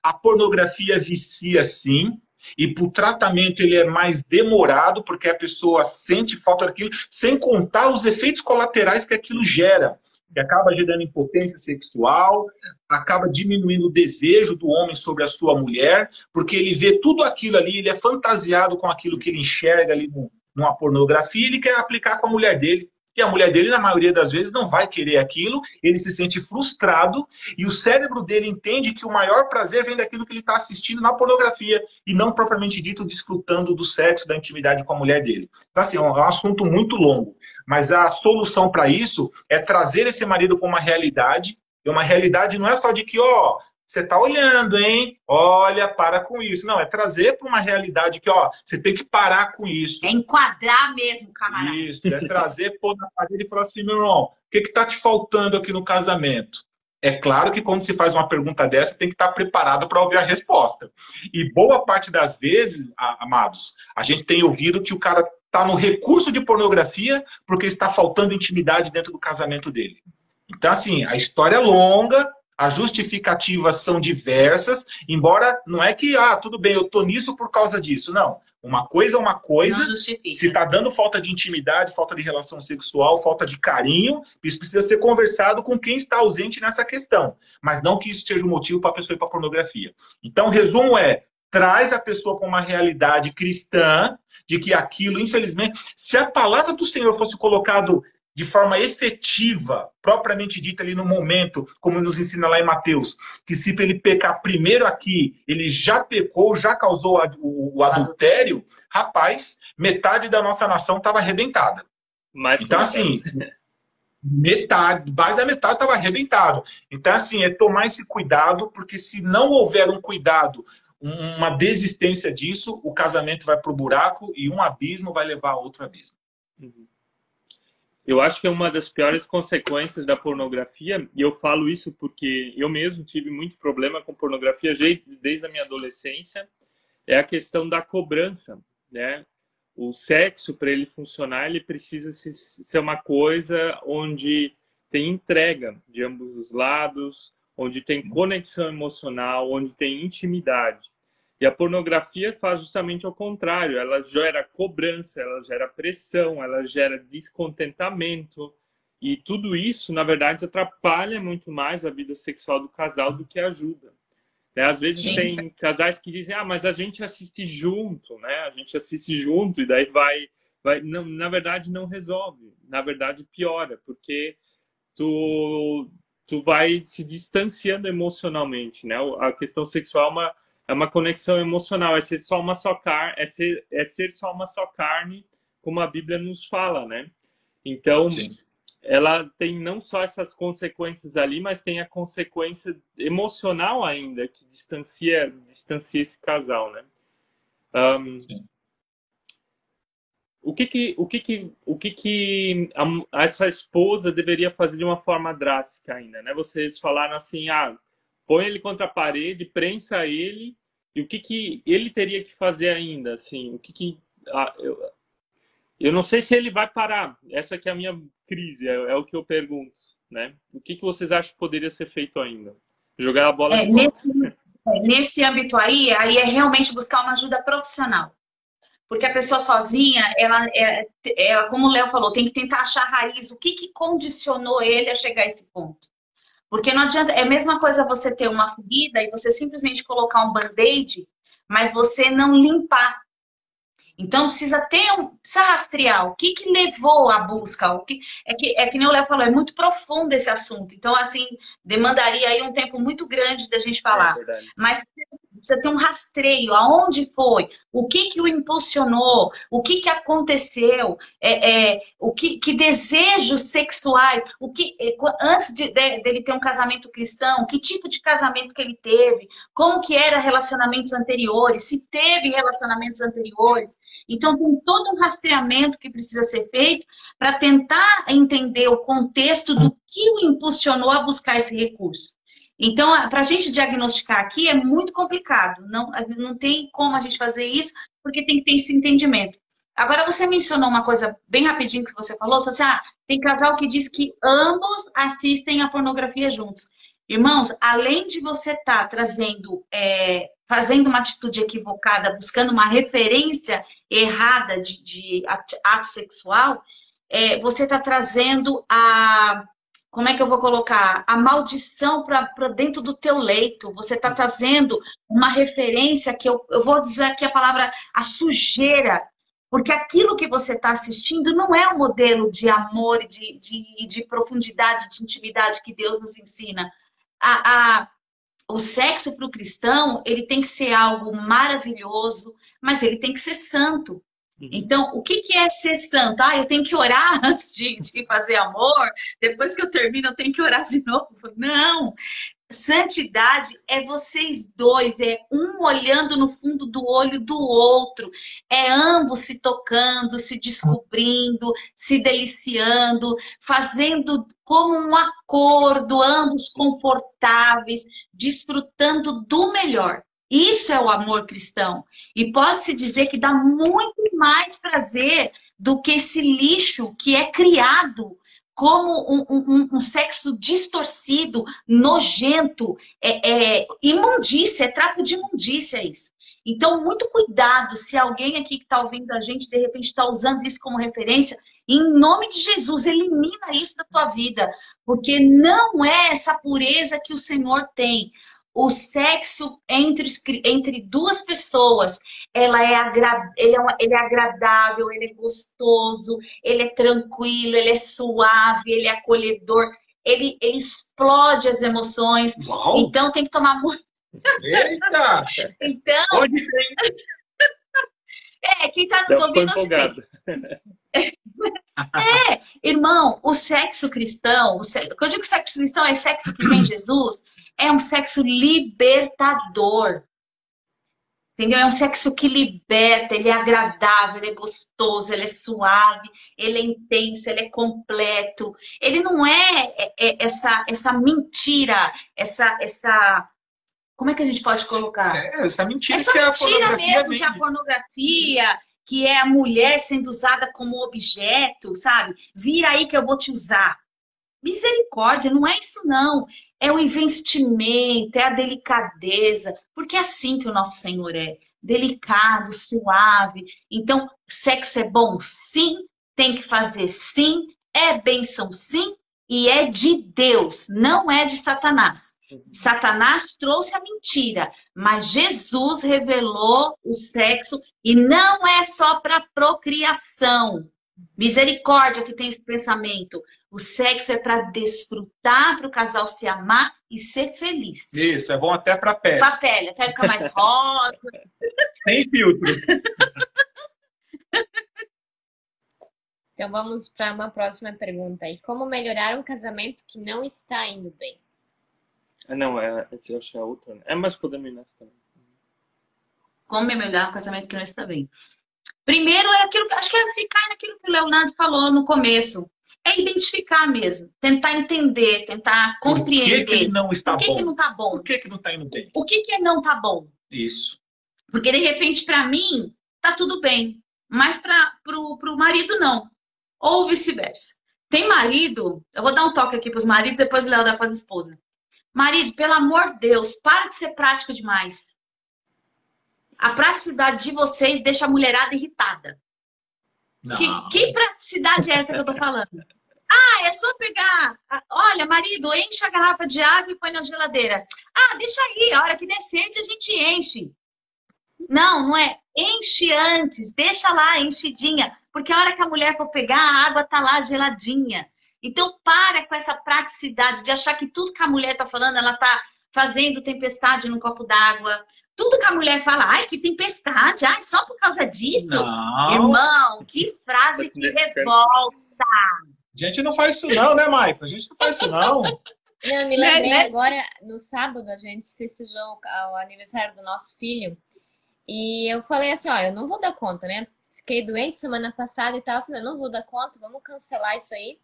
Speaker 3: A pornografia vicia sim, e o tratamento ele é mais demorado, porque a pessoa sente falta daquilo, sem contar os efeitos colaterais que aquilo gera. Que acaba gerando impotência sexual, acaba diminuindo o desejo do homem sobre a sua mulher, porque ele vê tudo aquilo ali, ele é fantasiado com aquilo que ele enxerga ali no, numa pornografia, ele quer aplicar com a mulher dele. E a mulher dele, na maioria das vezes, não vai querer aquilo, ele se sente frustrado e o cérebro dele entende que o maior prazer vem daquilo que ele está assistindo na pornografia e não propriamente dito desfrutando do sexo, da intimidade com a mulher dele. Então, assim, é um é assunto muito longo. Mas a solução para isso é trazer esse marido com uma realidade. E uma realidade não é só de que, ó, você está olhando, hein? Olha, para com isso. Não, é trazer para uma realidade que, ó, você tem que parar com isso.
Speaker 4: É enquadrar mesmo, camarada.
Speaker 3: Isso, é trazer, pôr na parede e falar assim, meu irmão, o que está te faltando aqui no casamento? É claro que quando se faz uma pergunta dessa, tem que estar tá preparado para ouvir a resposta. E boa parte das vezes, amados, a gente tem ouvido que o cara está no recurso de pornografia porque está faltando intimidade dentro do casamento dele. Então, assim, a história é longa, as justificativas são diversas, embora não é que, ah, tudo bem, eu tô nisso por causa disso. Não. Uma coisa é uma coisa. Se está dando falta de intimidade, falta de relação sexual, falta de carinho, isso precisa ser conversado com quem está ausente nessa questão. Mas não que isso seja um motivo para a pessoa ir para pornografia. Então, o resumo é: traz a pessoa para uma realidade cristã de que aquilo, infelizmente, se a palavra do Senhor fosse colocado de forma efetiva, propriamente dita ali no momento, como nos ensina lá em Mateus, que se ele pecar primeiro aqui, ele já pecou, já causou o, adultério, rapaz, metade da nossa nação estava arrebentada. Mas, então, assim, metade, mais da metade estava arrebentado. Então, assim, é tomar esse cuidado, porque se não houver um cuidado, uma desistência disso, o casamento vai para o buraco e um abismo vai levar a outro abismo. Uhum.
Speaker 2: Eu acho que é uma das piores consequências da pornografia, e eu falo isso porque eu mesmo tive muito problema com pornografia desde a minha adolescência, é a questão da cobrança, né? O sexo, para ele funcionar, ele precisa ser uma coisa onde tem entrega de ambos os lados, onde tem conexão emocional, onde tem intimidade. E a pornografia faz justamente ao contrário, ela gera cobrança, ela gera pressão, ela gera descontentamento. E tudo isso, na verdade, atrapalha muito mais a vida sexual do casal do que ajuda. É, às vezes Sim. tem casais que dizem, ah, mas a gente assiste junto, né? A gente assiste junto e daí vai, vai não, na verdade não resolve, na verdade piora, porque tu tu vai se distanciando emocionalmente, né? A questão sexual é uma é uma conexão emocional, é ser só uma só carne, é ser, é ser só uma só carne, como a Bíblia nos fala, né? Então, Sim. ela tem não só essas consequências ali, mas tem a consequência emocional ainda, que distancia, distancia esse casal, né? Um, o que que, o que que, o que que a, essa esposa deveria fazer de uma forma drástica ainda, né? Vocês falaram assim, ah, põe ele contra a parede, prensa ele, e o que, que ele teria que fazer ainda, assim, o que que... Ah, eu, eu não sei se ele vai parar, essa que é a minha crise, é, é o que eu pergunto, né? O que, que vocês acham que poderia ser feito ainda? Jogar a bola...
Speaker 4: É, nesse, é, nesse âmbito aí, aí é realmente buscar uma ajuda profissional. Porque a pessoa sozinha, ela, é, ela como o Léo falou, tem que tentar achar a raiz, o que, que condicionou ele a chegar a esse ponto. Porque não adianta, é a mesma coisa você ter uma ferida e você simplesmente colocar um band-aid, mas você não limpar. Então precisa ter um, precisa rastrear o que que levou à busca, o que é que é que nem o Léo falou, é muito profundo esse assunto. Então assim, demandaria aí um tempo muito grande da gente falar. É mas precisa ter um rastreio, aonde foi, o que que o impulsionou, o que que aconteceu, é, é o que, que desejos sexuais, o que é, antes de, de, dele ter um casamento cristão, que tipo de casamento que ele teve, como que era relacionamentos anteriores, se teve relacionamentos anteriores. Então tem todo um rastreamento que precisa ser feito para tentar entender o contexto do que o impulsionou a buscar esse recurso. Então, para a gente diagnosticar aqui é muito complicado. Não, não tem como a gente fazer isso, porque tem que ter esse entendimento. Agora, você mencionou uma coisa bem rapidinho que você falou, você assim, ah, tem casal que diz que ambos assistem a pornografia juntos. Irmãos, além de você estar tá trazendo, é, fazendo uma atitude equivocada, buscando uma referência errada de, de ato sexual, é, você está trazendo a como é que eu vou colocar? A maldição para dentro do teu leito. Você está trazendo uma referência que eu, eu vou dizer aqui a palavra a sujeira. Porque aquilo que você está assistindo não é o um modelo de amor, de, de, de profundidade, de intimidade que Deus nos ensina. A, a, o sexo para o cristão, ele tem que ser algo maravilhoso, mas ele tem que ser santo. Uhum. Então, o que, que é ser santo? Ah, eu tenho que orar antes de, de fazer amor, depois que eu termino eu tenho que orar de novo. Não! Santidade é vocês dois, é um olhando no fundo do olho do outro, é ambos se tocando, se descobrindo, se deliciando, fazendo como um acordo, ambos confortáveis, desfrutando do melhor. Isso é o amor cristão. E pode-se dizer que dá muito mais prazer do que esse lixo que é criado como um, um, um sexo distorcido, nojento, é, é, imundícia, é trapo de imundícia isso. Então, muito cuidado se alguém aqui que está ouvindo a gente, de repente está usando isso como referência, em nome de Jesus, elimina isso da tua vida, porque não é essa pureza que o Senhor tem. O sexo entre, entre duas pessoas, ela é agra, ele, é ele é agradável, ele é gostoso, ele é tranquilo, ele é suave, ele é acolhedor, ele, ele explode as emoções. Uau. Então tem que tomar muito.
Speaker 3: Eita!
Speaker 4: então. Hoje tem. É, quem está nos ouvindo hoje É, irmão, o sexo cristão, o sexo, quando eu digo sexo cristão é sexo que tem Jesus, é um sexo libertador. Entendeu? É um sexo que liberta, ele é agradável, ele é gostoso, ele é suave, ele é intenso, ele é completo. Ele não é, é, é essa, essa mentira, essa, essa. Como é que a gente pode colocar?
Speaker 3: É, essa mentira
Speaker 4: essa
Speaker 3: que
Speaker 4: é mentira mesmo que é a pornografia, que é a mulher sendo usada como objeto, sabe? Vira aí que eu vou te usar. Misericórdia, não é isso não é o investimento, é a delicadeza, porque é assim que o nosso Senhor é, delicado, suave. Então, sexo é bom? Sim, tem que fazer sim, é bênção sim, e é de Deus, não é de Satanás. Satanás trouxe a mentira, mas Jesus revelou o sexo e não é só para procriação. Misericórdia que tem esse pensamento. O sexo é para desfrutar, para o casal se amar e ser feliz.
Speaker 3: Isso, é bom até para a pele.
Speaker 4: Para a pele, até ficar mais rosa.
Speaker 3: Sem filtro.
Speaker 1: Então vamos para uma próxima pergunta aí. Como melhorar um casamento que não está indo bem?
Speaker 2: Ah, não, é, eu acho que é outra. Né? É, mas podemos também.
Speaker 4: Como melhorar um casamento que não está bem? Primeiro é aquilo que acho que é ficar naquilo que o Leonardo falou no começo é identificar mesmo, tentar entender, tentar compreender.
Speaker 3: Por que, que não está
Speaker 4: que
Speaker 3: bom?
Speaker 4: Que não está bom?
Speaker 3: Por que, que não está indo bem?
Speaker 4: O que, que não está bom?
Speaker 3: Isso.
Speaker 4: Porque de repente, para mim, tá tudo bem, mas para pro, pro marido não. Ou vice-versa. Tem marido, eu vou dar um toque aqui para os maridos, depois o Léo dá para as esposas. Marido, pelo amor de Deus, para de ser prático demais. A praticidade de vocês deixa a mulherada irritada. Que, que, praticidade é essa que eu tô falando? Ah, é só pegar. Olha, marido, enche a garrafa de água e põe na geladeira. Ah, deixa aí, a hora que sede a gente enche. Não, não é. Enche antes, deixa lá enchidinha. Porque a hora que a mulher for pegar, a água tá lá geladinha. Então, para com essa praticidade de achar que tudo que a mulher tá falando, ela tá fazendo tempestade num copo d'água, tudo que a mulher fala, ai, que tempestade, ai, só por causa disso. Não. Irmão, que frase que revolta.
Speaker 3: A gente não faz isso não, né, Maicon? A gente não faz isso não.
Speaker 1: Não, eu me lembrei né, né? agora, no sábado, a gente festejou o aniversário do nosso filho. E eu falei assim, ó, eu não vou dar conta, né? Fiquei doente semana passada e tal. Falei, não vou dar conta, vamos cancelar isso aí.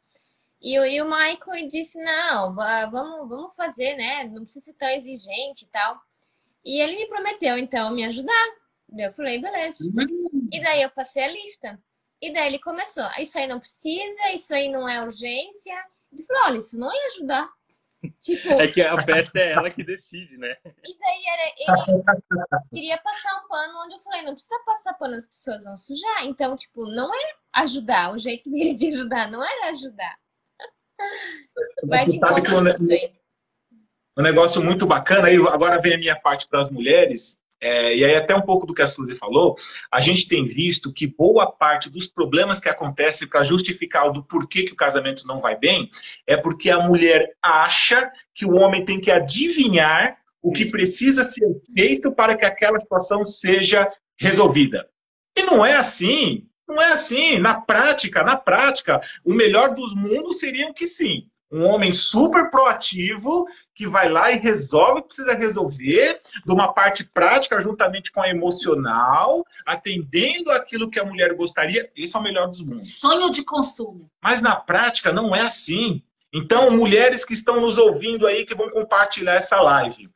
Speaker 1: E, e o Michael disse, não, vamos, vamos fazer, né? Não precisa ser tão exigente e tal. E ele me prometeu, então, me ajudar. Daí eu falei, beleza. Uhum. E daí eu passei a lista. E daí ele começou, isso aí não precisa, isso aí não é urgência. Ele falou, olha, isso não ia ajudar.
Speaker 2: Tipo... É que a festa é ela que decide, né?
Speaker 1: E daí era, ele queria passar um pano onde eu falei, não precisa passar pano, as pessoas vão sujar. Então, tipo, não é ajudar. O jeito dele de ajudar não era ajudar. Vai de encontro isso aí
Speaker 3: um negócio muito bacana. Aí agora vem a minha parte para as mulheres. É, e aí até um pouco do que a Suzy falou, a gente tem visto que boa parte dos problemas que acontecem para justificar o do porquê que o casamento não vai bem, é porque a mulher acha que o homem tem que adivinhar o que precisa ser feito para que aquela situação seja resolvida. E não é assim. Não é assim. Na prática, na prática, o melhor dos mundos seria que sim. Um homem super proativo que vai lá e resolve o que precisa resolver, de uma parte prática juntamente com a emocional, atendendo aquilo que a mulher gostaria. Esse é o melhor dos mundos.
Speaker 4: Sonho de consumo.
Speaker 3: Mas na prática não é assim. Então, mulheres que estão nos ouvindo aí, que vão compartilhar essa live,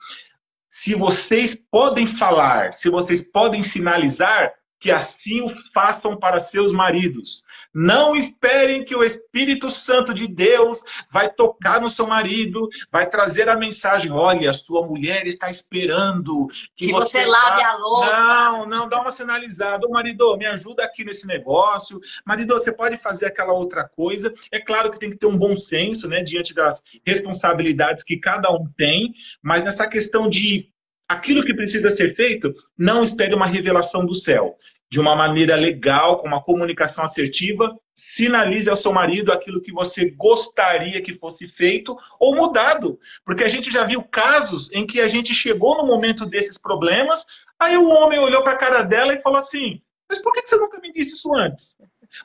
Speaker 3: se vocês podem falar, se vocês podem sinalizar, que assim o façam para seus maridos. Não esperem que o Espírito Santo de Deus vai tocar no seu marido, vai trazer a mensagem: olha, a sua mulher está esperando
Speaker 4: que, que você, você lave a louça.
Speaker 3: Não, não, dá uma sinalizada. Ô, marido, me ajuda aqui nesse negócio. Marido, você pode fazer aquela outra coisa. É claro que tem que ter um bom senso, né, diante das responsabilidades que cada um tem, mas nessa questão de aquilo que precisa ser feito, não espere uma revelação do céu de uma maneira legal, com uma comunicação assertiva, sinalize ao seu marido aquilo que você gostaria que fosse feito ou mudado. Porque a gente já viu casos em que a gente chegou no momento desses problemas, aí o homem olhou para a cara dela e falou assim: Mas por que você nunca me disse isso antes?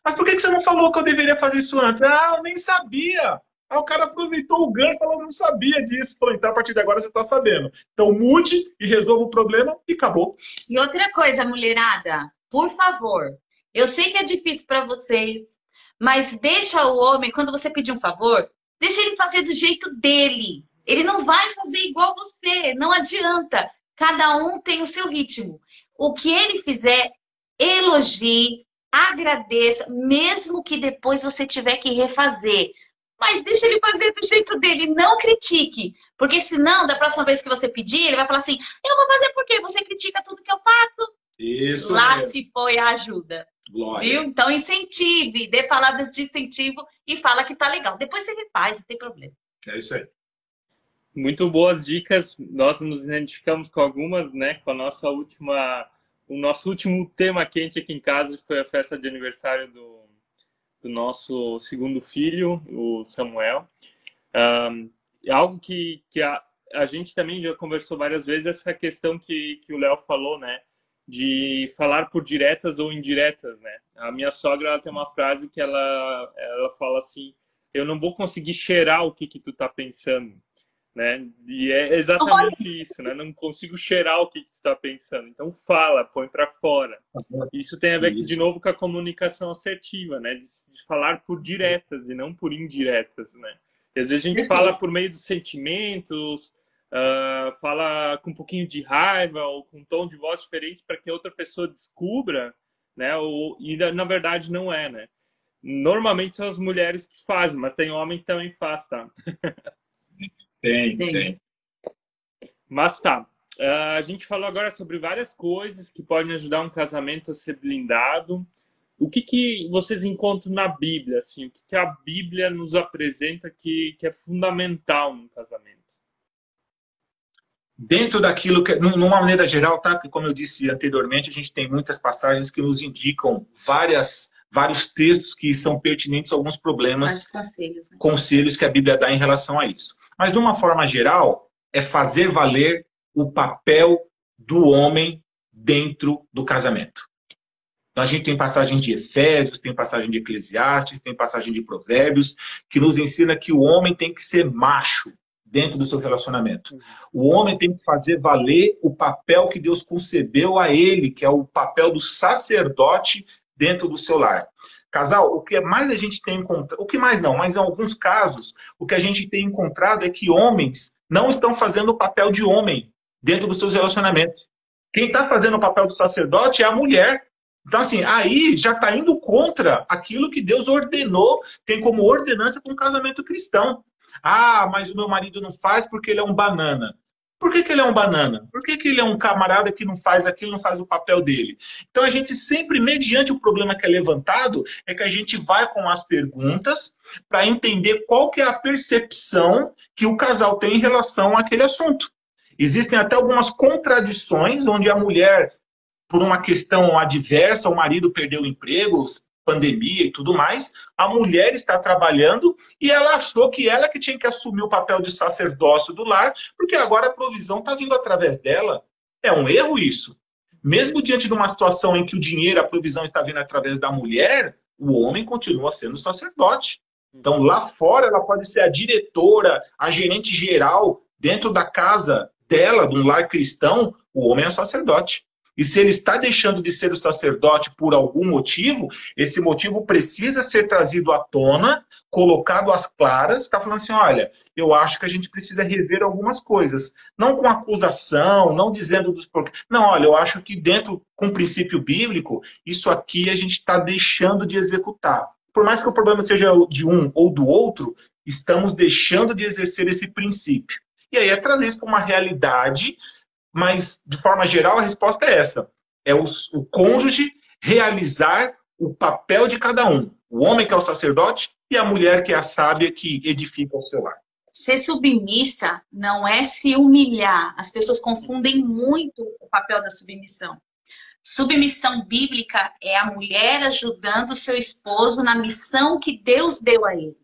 Speaker 3: Mas por que você não falou que eu deveria fazer isso antes? Ah, eu nem sabia. Aí o cara aproveitou o gancho e falou, não sabia disso. Falou, então a partir de agora você está sabendo. Então mude e resolva o problema e acabou.
Speaker 4: E outra coisa, mulherada, por favor, eu sei que é difícil para vocês, mas deixa o homem, quando você pedir um favor, deixa ele fazer do jeito dele. Ele não vai fazer igual você, não adianta. Cada um tem o seu ritmo. O que ele fizer, elogie, agradeça, mesmo que depois você tiver que refazer. Mas deixa ele fazer do jeito dele, não critique. Porque senão, da próxima vez que você pedir, ele vai falar assim: eu vou fazer porque você critica tudo que eu faço.
Speaker 3: Isso.
Speaker 4: Lá mesmo. se foi a ajuda. Glória. Viu? Então incentive, dê palavras de incentivo e fala que tá legal. Depois você refaz, não tem problema.
Speaker 3: É isso aí.
Speaker 2: Muito boas dicas. Nós nos identificamos com algumas, né? Com a nossa última, o nosso último tema quente aqui em casa foi a festa de aniversário do, do nosso segundo filho, o Samuel. Um, algo que, que a, a gente também já conversou várias vezes essa questão que, que o Léo falou, né? De falar por diretas ou indiretas, né? A minha sogra ela tem uma frase que ela ela fala assim: "Eu não vou conseguir cheirar o que que tu tá pensando", né? E é exatamente isso, né? Não consigo cheirar o que que tu tá pensando. Então fala, põe para fora. Isso tem a ver de novo com a comunicação assertiva, né? De, de falar por diretas e não por indiretas, né? E às vezes a gente fala por meio dos sentimentos, uh, fala com um pouquinho de raiva ou com um tom de voz diferente para que outra pessoa descubra, né? Ou, e na verdade não é, né? Normalmente são as mulheres que fazem, mas tem homem que também faz, tá?
Speaker 3: tem, tem.
Speaker 2: Mas tá. Uh, a gente falou agora sobre várias coisas que podem ajudar um casamento a ser blindado. O que, que vocês encontram na Bíblia? Assim, o que, que a Bíblia nos apresenta que, que é fundamental num casamento?
Speaker 3: Dentro daquilo que, numa maneira geral, tá? Que como eu disse anteriormente, a gente tem muitas passagens que nos indicam várias vários textos que são pertinentes a alguns problemas,
Speaker 4: conselhos, né?
Speaker 3: conselhos que a Bíblia dá em relação a isso. Mas de uma forma geral, é fazer valer o papel do homem dentro do casamento. Então a gente tem passagem de Efésios, tem passagem de Eclesiastes, tem passagem de Provérbios, que nos ensina que o homem tem que ser macho, dentro do seu relacionamento. O homem tem que fazer valer o papel que Deus concebeu a ele, que é o papel do sacerdote dentro do seu lar. Casal, o que mais a gente tem encontrado, o que mais não, mas em alguns casos, o que a gente tem encontrado é que homens não estão fazendo o papel de homem dentro dos seus relacionamentos. Quem está fazendo o papel do sacerdote é a mulher. Então, assim, aí já está indo contra aquilo que Deus ordenou, tem como ordenança para um casamento cristão. Ah, mas o meu marido não faz porque ele é um banana. Por que, que ele é um banana? Por que, que ele é um camarada que não faz aquilo, não faz o papel dele? Então a gente sempre, mediante o problema que é levantado, é que a gente vai com as perguntas para entender qual que é a percepção que o casal tem em relação àquele assunto. Existem até algumas contradições onde a mulher, por uma questão adversa, o marido perdeu o emprego, pandemia e tudo mais, a mulher está trabalhando e ela achou que ela que tinha que assumir o papel de sacerdócio do lar, porque agora a provisão está vindo através dela. É um erro isso. Mesmo diante de uma situação em que o dinheiro, a provisão está vindo através da mulher, o homem continua sendo sacerdote. Então, lá fora, ela pode ser a diretora, a gerente geral, dentro da casa dela, de um lar cristão, o homem é sacerdote. E se ele está deixando de ser o sacerdote por algum motivo, esse motivo precisa ser trazido à tona, colocado às claras, está falando assim, olha, eu acho que a gente precisa rever algumas coisas. Não com acusação, não dizendo dos porquê. Não, olha, eu acho que dentro, com o princípio bíblico, isso aqui a gente está deixando de executar. Por mais que o problema seja de um ou do outro, estamos deixando de exercer esse princípio. E aí é trazer isso para uma realidade mas, de forma geral, a resposta é essa. É o, o cônjuge realizar o papel de cada um. O homem que é o sacerdote e a mulher que é a sábia que edifica o seu lar.
Speaker 4: Ser submissa não é se humilhar. As pessoas confundem muito o papel da submissão. Submissão bíblica é a mulher ajudando o seu esposo na missão que Deus deu a ele.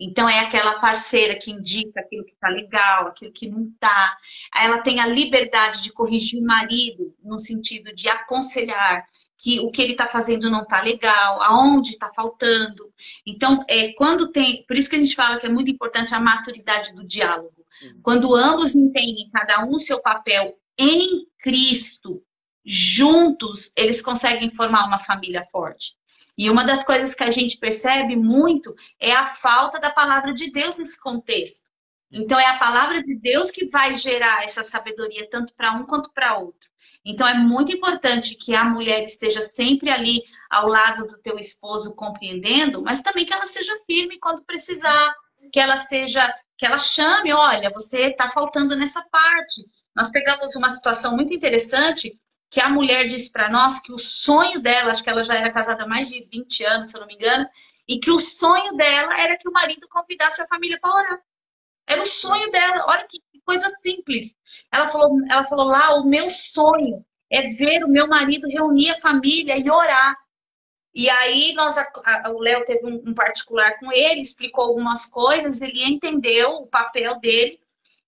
Speaker 4: Então é aquela parceira que indica aquilo que está legal, aquilo que não está. Ela tem a liberdade de corrigir o marido no sentido de aconselhar que o que ele está fazendo não está legal, aonde está faltando. Então, é quando tem, por isso que a gente fala que é muito importante a maturidade do diálogo. Uhum. Quando ambos entendem cada um seu papel em Cristo, juntos eles conseguem formar uma família forte. E uma das coisas que a gente percebe muito é a falta da palavra de Deus nesse contexto. Então, é a palavra de Deus que vai gerar essa sabedoria, tanto para um quanto para outro. Então, é muito importante que a mulher esteja sempre ali ao lado do teu esposo, compreendendo, mas também que ela seja firme quando precisar, que ela seja, que ela chame, olha, você está faltando nessa parte. Nós pegamos uma situação muito interessante que a mulher disse para nós que o sonho dela, acho que ela já era casada há mais de 20 anos, se eu não me engano, e que o sonho dela era que o marido convidasse a família para orar. Era o sonho dela. Olha que coisa simples. Ela falou, ela falou lá, o meu sonho é ver o meu marido reunir a família e orar. E aí nós, a, a, o Léo teve um, um particular com ele, explicou algumas coisas, ele entendeu o papel dele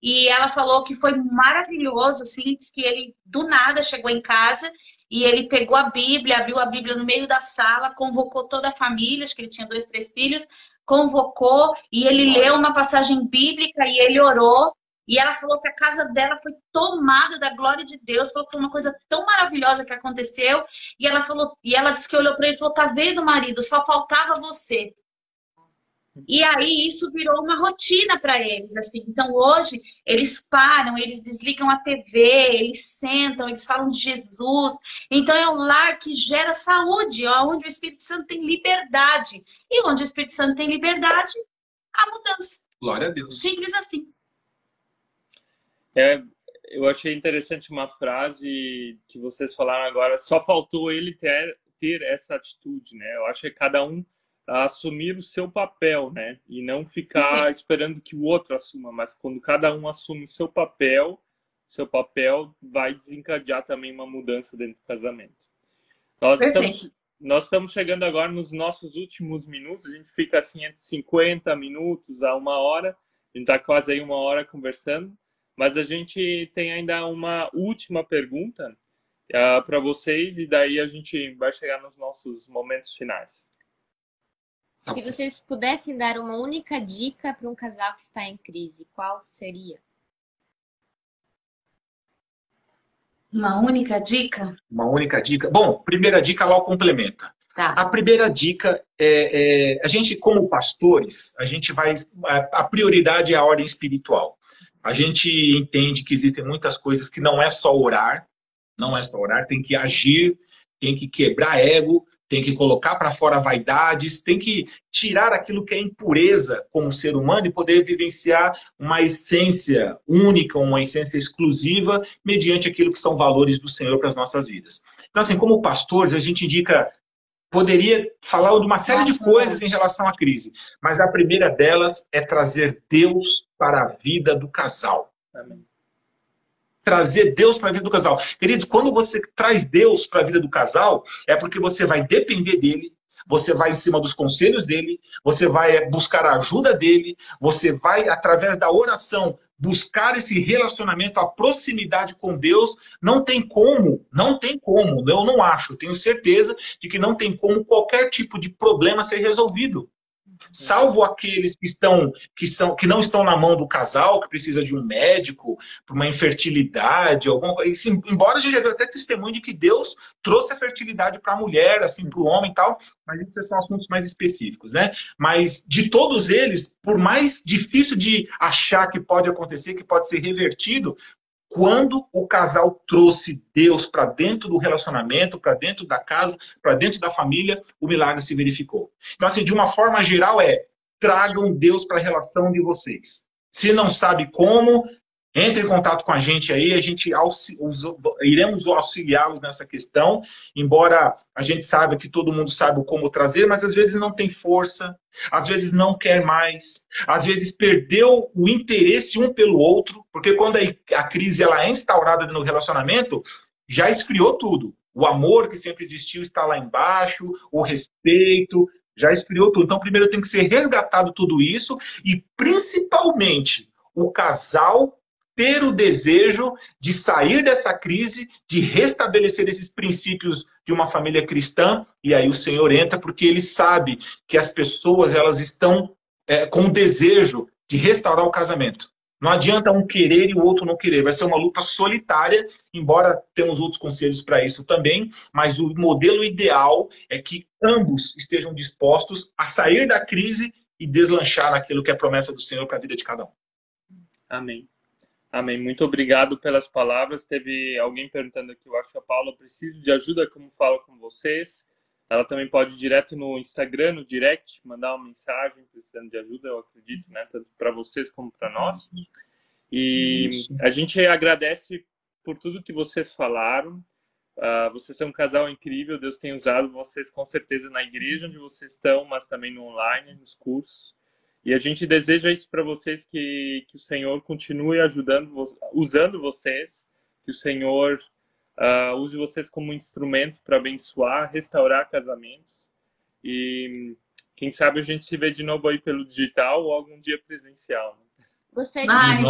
Speaker 4: e ela falou que foi maravilhoso, assim, que ele do nada chegou em casa e ele pegou a Bíblia, abriu a Bíblia no meio da sala, convocou toda a família, acho que ele tinha dois, três filhos, convocou e ele leu uma passagem bíblica e ele orou. E ela falou que a casa dela foi tomada da glória de Deus, falou que foi uma coisa tão maravilhosa que aconteceu. E ela falou, e ela disse que olhou para ele e falou: "Tá vendo, marido? Só faltava você". E aí isso virou uma rotina para eles, assim. Então hoje eles param, eles desligam a TV, eles sentam, eles falam de Jesus. Então é um lar que gera saúde, ó, onde o Espírito Santo tem liberdade. E onde o Espírito Santo tem liberdade, há mudança.
Speaker 3: Glória a Deus.
Speaker 4: Simples assim.
Speaker 2: É, eu achei interessante uma frase que vocês falaram agora. Só faltou ele ter, ter essa atitude, né? Eu acho que cada um assumir o seu papel, né? E não ficar uhum. esperando que o outro assuma, mas quando cada um assume o seu papel, seu papel vai desencadear também uma mudança dentro do casamento. Nós estamos, nós estamos chegando agora nos nossos últimos minutos, a gente fica assim entre 50 minutos a uma hora, a gente está quase aí uma hora conversando, mas a gente tem ainda uma última pergunta uh, ah, para vocês e daí a gente vai chegar nos nossos momentos finais.
Speaker 1: Se vocês pudessem dar uma única dica para um casal que está em crise, qual seria?
Speaker 4: Uma única dica?
Speaker 3: Uma única dica. Bom, primeira dica lá o complementa. Tá. A primeira dica é, é, a gente, como pastores, a gente vai. A, a prioridade é a ordem espiritual. A gente entende que existem muitas coisas que não é só orar, não é só orar, tem que agir, tem que quebrar ego, tem que colocar para fora vaidades, tem que tirar aquilo que é impureza como ser humano e poder vivenciar uma essência única, uma essência exclusiva, mediante aquilo que são valores do Senhor para as nossas vidas. Então, assim, como pastores, a gente indica poderia falar de uma série de coisas em relação à crise, mas a primeira delas é trazer Deus para a vida do casal. Amém trazer Deus para a vida do casal. Queridos, quando você traz Deus para a vida do casal, é porque você vai depender dele, você vai em cima dos conselhos dele, você vai buscar a ajuda dele, você vai, através da oração, buscar esse relacionamento, a proximidade com Deus. Não tem como, não tem como, eu não acho, tenho certeza de que não tem como qualquer tipo de problema ser resolvido. Salvo aqueles que estão que são que não estão na mão do casal, que precisa de um médico, para uma infertilidade, alguma coisa. Embora a gente já viu até testemunho de que Deus trouxe a fertilidade para a mulher, assim, para o homem e tal, mas isso são assuntos mais específicos, né? Mas de todos eles, por mais difícil de achar que pode acontecer, que pode ser revertido, quando o casal trouxe Deus para dentro do relacionamento, para dentro da casa, para dentro da família, o milagre se verificou. Então, assim, de uma forma geral, é tragam Deus para a relação de vocês. Se não sabe como, entre em contato com a gente aí, a gente iremos auxiliá-los nessa questão, embora a gente saiba que todo mundo sabe como trazer, mas às vezes não tem força, às vezes não quer mais, às vezes perdeu o interesse um pelo outro, porque quando a crise ela é instaurada no relacionamento, já esfriou tudo. O amor que sempre existiu está lá embaixo, o respeito, já esfriou tudo. Então, primeiro tem que ser resgatado tudo isso e, principalmente, o casal ter o desejo de sair dessa crise, de restabelecer esses princípios de uma família cristã, e aí o Senhor entra porque ele sabe que as pessoas elas estão é, com o desejo de restaurar o casamento. Não adianta um querer e o outro não querer. Vai ser uma luta solitária, embora temos outros conselhos para isso também, mas o modelo ideal é que ambos estejam dispostos a sair da crise e deslanchar naquilo que é promessa do Senhor para a vida de cada um.
Speaker 2: Amém. Amém. Muito obrigado pelas palavras. Teve alguém perguntando aqui, eu acho que a Paula preciso de ajuda, como fala com vocês. Ela também pode ir direto no Instagram, no direct, mandar uma mensagem precisando de ajuda, eu acredito, né? Tanto para vocês como para nós. E a gente agradece por tudo que vocês falaram. Uh, vocês são um casal incrível, Deus tem usado vocês com certeza na igreja onde vocês estão, mas também no online, nos cursos. E a gente deseja isso para vocês, que, que o Senhor continue ajudando, usando vocês, que o Senhor uh, use vocês como instrumento para abençoar, restaurar casamentos. E quem sabe a gente se vê de novo aí pelo digital ou algum dia presencial. Né?
Speaker 1: Gostei de Ai,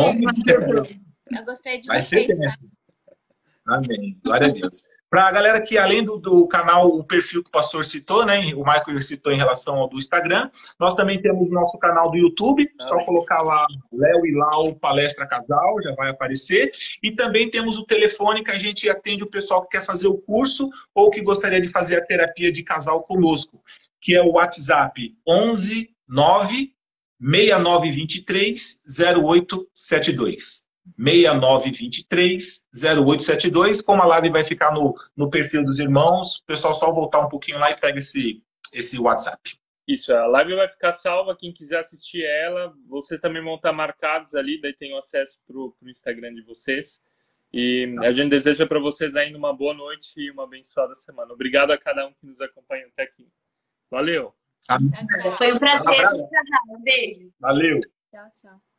Speaker 1: Eu gostei de
Speaker 3: Vai vocês. Ser tá? Amém. Glória a Deus. Para a galera que, além do, do, canal, o perfil que o pastor citou, né? O Michael citou em relação ao do Instagram, nós também temos o nosso canal do YouTube, ah, só colocar lá Léo e Lau Palestra Casal, já vai aparecer. E também temos o telefone que a gente atende o pessoal que quer fazer o curso ou que gostaria de fazer a terapia de casal conosco, que é o WhatsApp 11 9 6923 0872. 6923 0872. Como a live vai ficar no, no perfil dos irmãos, o pessoal só voltar um pouquinho lá e pega esse, esse WhatsApp.
Speaker 2: Isso, a live vai ficar salva. Quem quiser assistir ela, vocês também vão estar marcados ali, daí tem o acesso para o Instagram de vocês. E a gente deseja para vocês ainda uma boa noite e uma abençoada semana. Obrigado a cada um que nos acompanha até aqui. Valeu!
Speaker 4: Foi um prazer. Um beijo.
Speaker 3: Valeu.
Speaker 1: Tchau, tchau.